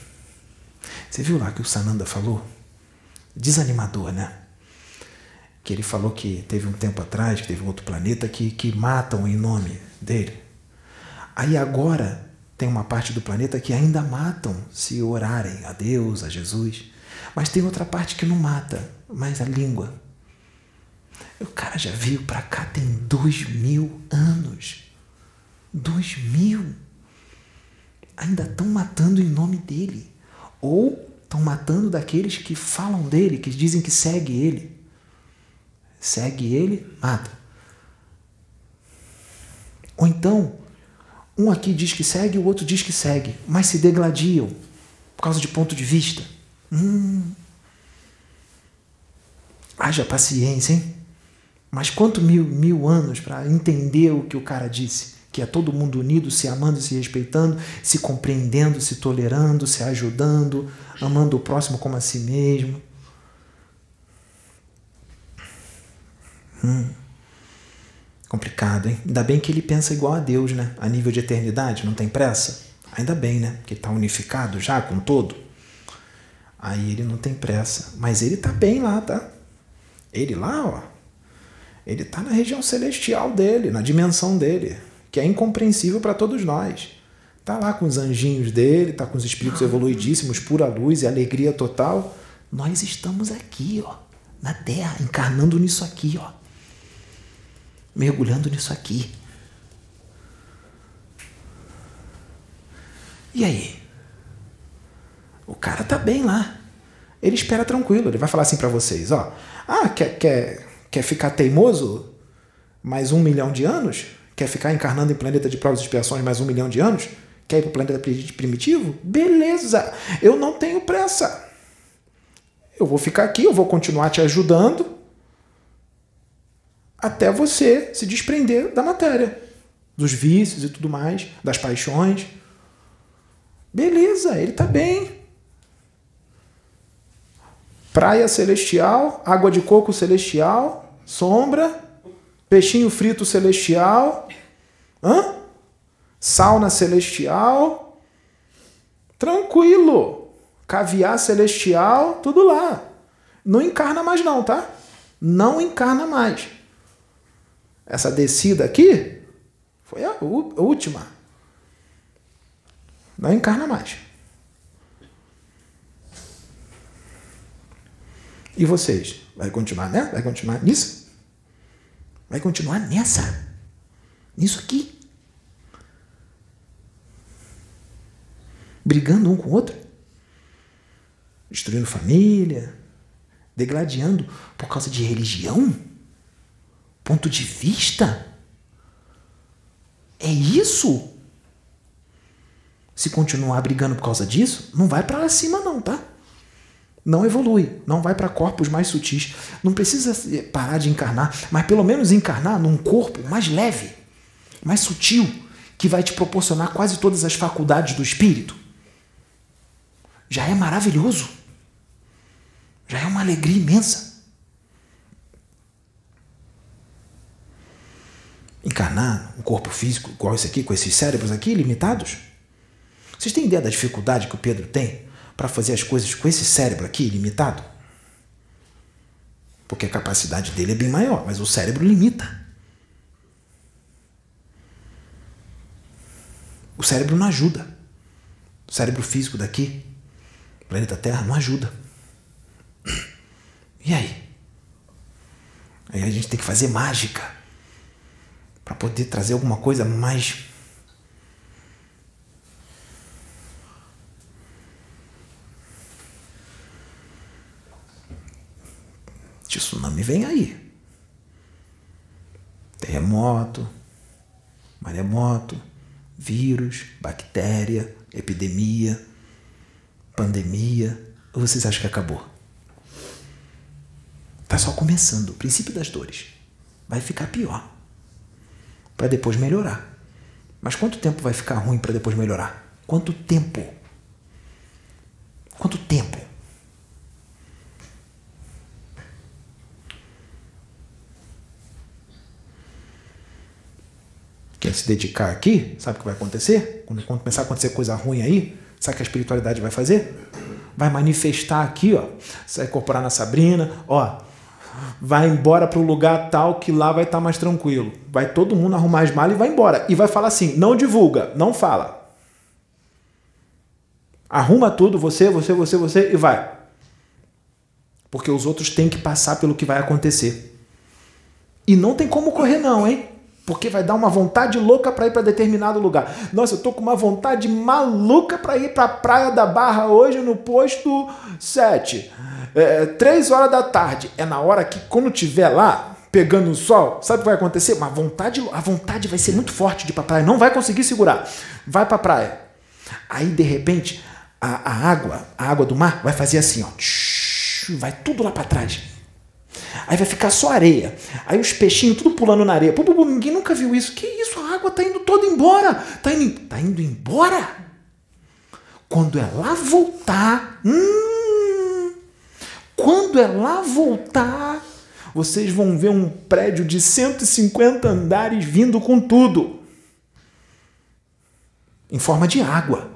[SPEAKER 1] Você viu lá que o Sananda falou? Desanimador, né? Que ele falou que teve um tempo atrás, que teve um outro planeta que, que matam em nome dele. Aí agora tem uma parte do planeta que ainda matam se orarem a Deus, a Jesus. Mas tem outra parte que não mata, mas a língua. O cara já veio para cá tem dois mil anos. Dois mil. Ainda estão matando em nome dele. Ou estão matando daqueles que falam dele, que dizem que segue ele. Segue ele, mata. Ou então, um aqui diz que segue, o outro diz que segue, mas se degladiam por causa de ponto de vista. Hum. Haja paciência, hein? Mas quanto mil, mil anos para entender o que o cara disse? Que é todo mundo unido, se amando, se respeitando, se compreendendo, se tolerando, se ajudando, amando o próximo como a si mesmo. Hum. Complicado, hein? Ainda bem que ele pensa igual a Deus, né? A nível de eternidade, não tem pressa? Ainda bem, né? Que está unificado já com todo. Aí ele não tem pressa. Mas ele tá bem lá, tá? Ele lá, ó, ele está na região celestial dele, na dimensão dele, que é incompreensível para todos nós. Está lá com os anjinhos dele, está com os espíritos evoluidíssimos, pura luz e alegria total. Nós estamos aqui, ó, na Terra, encarnando nisso aqui, ó, mergulhando nisso aqui. E aí? O cara tá bem lá. Ele espera tranquilo. Ele vai falar assim para vocês, ó. Ah, quer, quer Quer ficar teimoso mais um milhão de anos? Quer ficar encarnando em planeta de provas e expiações mais um milhão de anos? Quer ir para o planeta primitivo? Beleza, eu não tenho pressa. Eu vou ficar aqui, eu vou continuar te ajudando até você se desprender da matéria, dos vícios e tudo mais, das paixões. Beleza, ele está bem. Praia celestial, água de coco celestial, sombra, peixinho frito celestial, hã? sauna celestial, tranquilo, caviar celestial, tudo lá. Não encarna mais não, tá? Não encarna mais. Essa descida aqui foi a última. Não encarna mais. E vocês? Vai continuar, né? Vai continuar nisso? Vai continuar nessa? Nisso aqui? Brigando um com o outro? Destruindo família? Degladiando por causa de religião? Ponto de vista? É isso? Se continuar brigando por causa disso, não vai para cima não, tá? Não evolui, não vai para corpos mais sutis. Não precisa parar de encarnar, mas pelo menos encarnar num corpo mais leve, mais sutil, que vai te proporcionar quase todas as faculdades do espírito. Já é maravilhoso. Já é uma alegria imensa. Encarnar um corpo físico igual esse aqui, com esses cérebros aqui limitados. Vocês têm ideia da dificuldade que o Pedro tem para fazer as coisas com esse cérebro aqui limitado? Porque a capacidade dele é bem maior, mas o cérebro limita. O cérebro não ajuda. O cérebro físico daqui, planeta Terra, não ajuda. E aí? Aí a gente tem que fazer mágica para poder trazer alguma coisa mais tsunami vem aí. Terremoto, maremoto, vírus, bactéria, epidemia, pandemia. Ou vocês acham que acabou? Está só começando, o princípio das dores. Vai ficar pior. Para depois melhorar. Mas quanto tempo vai ficar ruim para depois melhorar? Quanto tempo? Quanto tempo? Quem se dedicar aqui, sabe o que vai acontecer? Quando começar a acontecer coisa ruim aí, sabe o que a espiritualidade vai fazer? Vai manifestar aqui, ó. Vai incorporar na Sabrina, ó. Vai embora para o lugar tal que lá vai estar tá mais tranquilo. Vai todo mundo arrumar as malas e vai embora. E vai falar assim: não divulga, não fala. Arruma tudo, você, você, você, você, e vai. Porque os outros têm que passar pelo que vai acontecer. E não tem como correr, não, hein? Porque vai dar uma vontade louca para ir para determinado lugar. Nossa, eu tô com uma vontade maluca para ir para a Praia da Barra hoje no posto 7. É, 3 horas da tarde. É na hora que, quando tiver lá, pegando o sol, sabe o que vai acontecer? Uma vontade, a vontade vai ser muito forte de ir para praia. Não vai conseguir segurar. Vai para a praia. Aí, de repente, a, a, água, a água do mar, vai fazer assim, ó. Vai tudo lá para trás Aí vai ficar só areia. Aí os peixinhos tudo pulando na areia. Pum, pum, pum, ninguém nunca viu isso. Que isso? A água tá indo toda embora. Tá indo, tá indo embora? Quando ela voltar. Hum, quando ela voltar, vocês vão ver um prédio de 150 andares vindo com tudo. Em forma de água.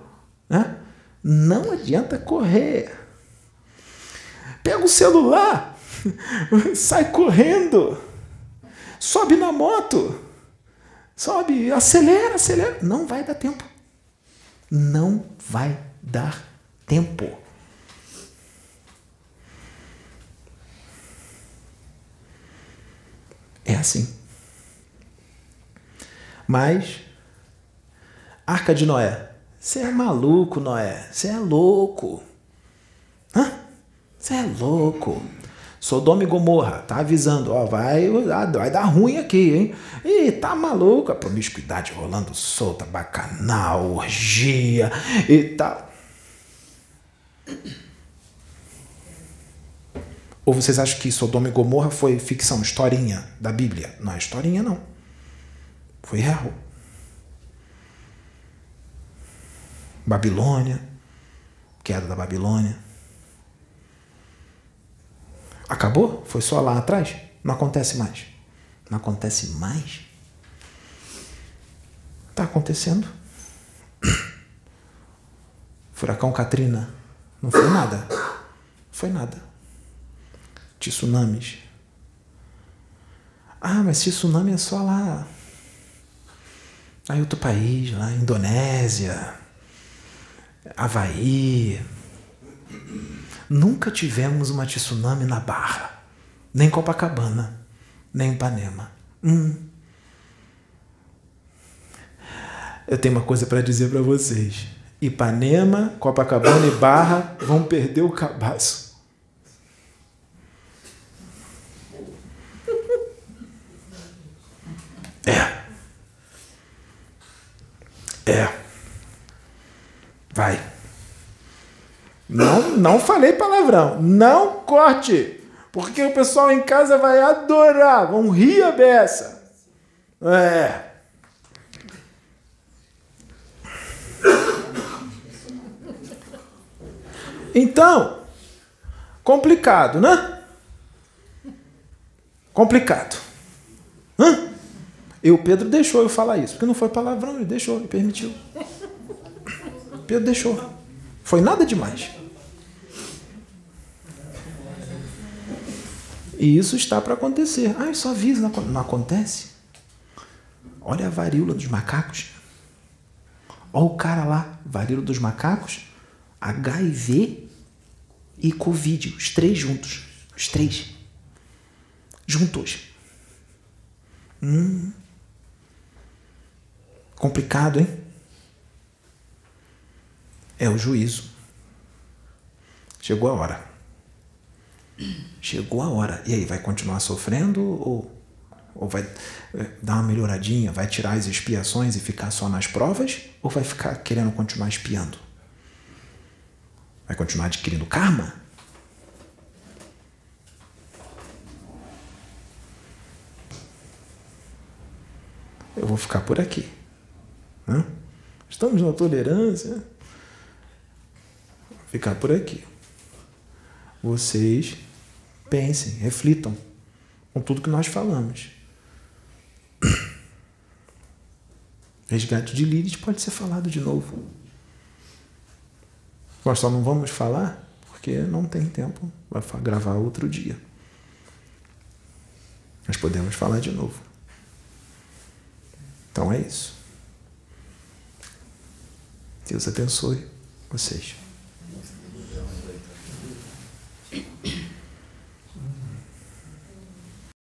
[SPEAKER 1] Né? Não adianta correr. Pega o celular, [LAUGHS] Sai correndo. Sobe na moto. Sobe, acelera, acelera. Não vai dar tempo. Não vai dar tempo. É assim. Mas, Arca de Noé. Você é maluco, Noé. Você é louco. Você é louco. Sodoma e Gomorra, tá avisando, ó, vai, vai dar ruim aqui, hein? E tá maluco, a promiscuidade rolando solta, bacanal, orgia e tal. Ou vocês acham que Sodoma e Gomorra foi ficção, historinha da Bíblia? Não é historinha, não. Foi real. Babilônia, queda da Babilônia. Acabou? Foi só lá atrás? Não acontece mais. Não acontece mais? Está acontecendo. [COUGHS] Furacão Katrina. Não foi nada. Foi nada. Tsunamis. Ah, mas tsunami é só lá. Aí outro país, lá, Indonésia, Havaí. Nunca tivemos uma tsunami na Barra, nem Copacabana, nem Ipanema. Hum. Eu tenho uma coisa para dizer para vocês. Ipanema, Copacabana e Barra vão perder o cabaço. É. É. Vai. Não, não falei palavrão. Não corte. Porque o pessoal em casa vai adorar. Vão rir a beça. É. Então, complicado, né? Complicado. Hã? E o Pedro deixou eu falar isso, porque não foi palavrão, ele deixou, ele permitiu. Pedro deixou. Foi nada demais. E isso está para acontecer. Ah, isso avisa, não, acontece? Olha a varíola dos macacos. Olha o cara lá, varíola dos macacos, HIV e Covid, os três juntos. Os três. Juntos. Hum. Complicado, hein? É o juízo. Chegou a hora. Chegou a hora. E aí, vai continuar sofrendo ou, ou vai eh, dar uma melhoradinha? Vai tirar as expiações e ficar só nas provas? Ou vai ficar querendo continuar espiando? Vai continuar adquirindo karma? Eu vou ficar por aqui. Né? Estamos na tolerância. Vou ficar por aqui. Vocês pensem, reflitam com tudo que nós falamos. [CLEARS THROAT] Resgate de Lilith pode ser falado de novo. Nós só não vamos falar porque não tem tempo. Vai gravar outro dia. Nós podemos falar de novo. Então é isso. Deus abençoe vocês.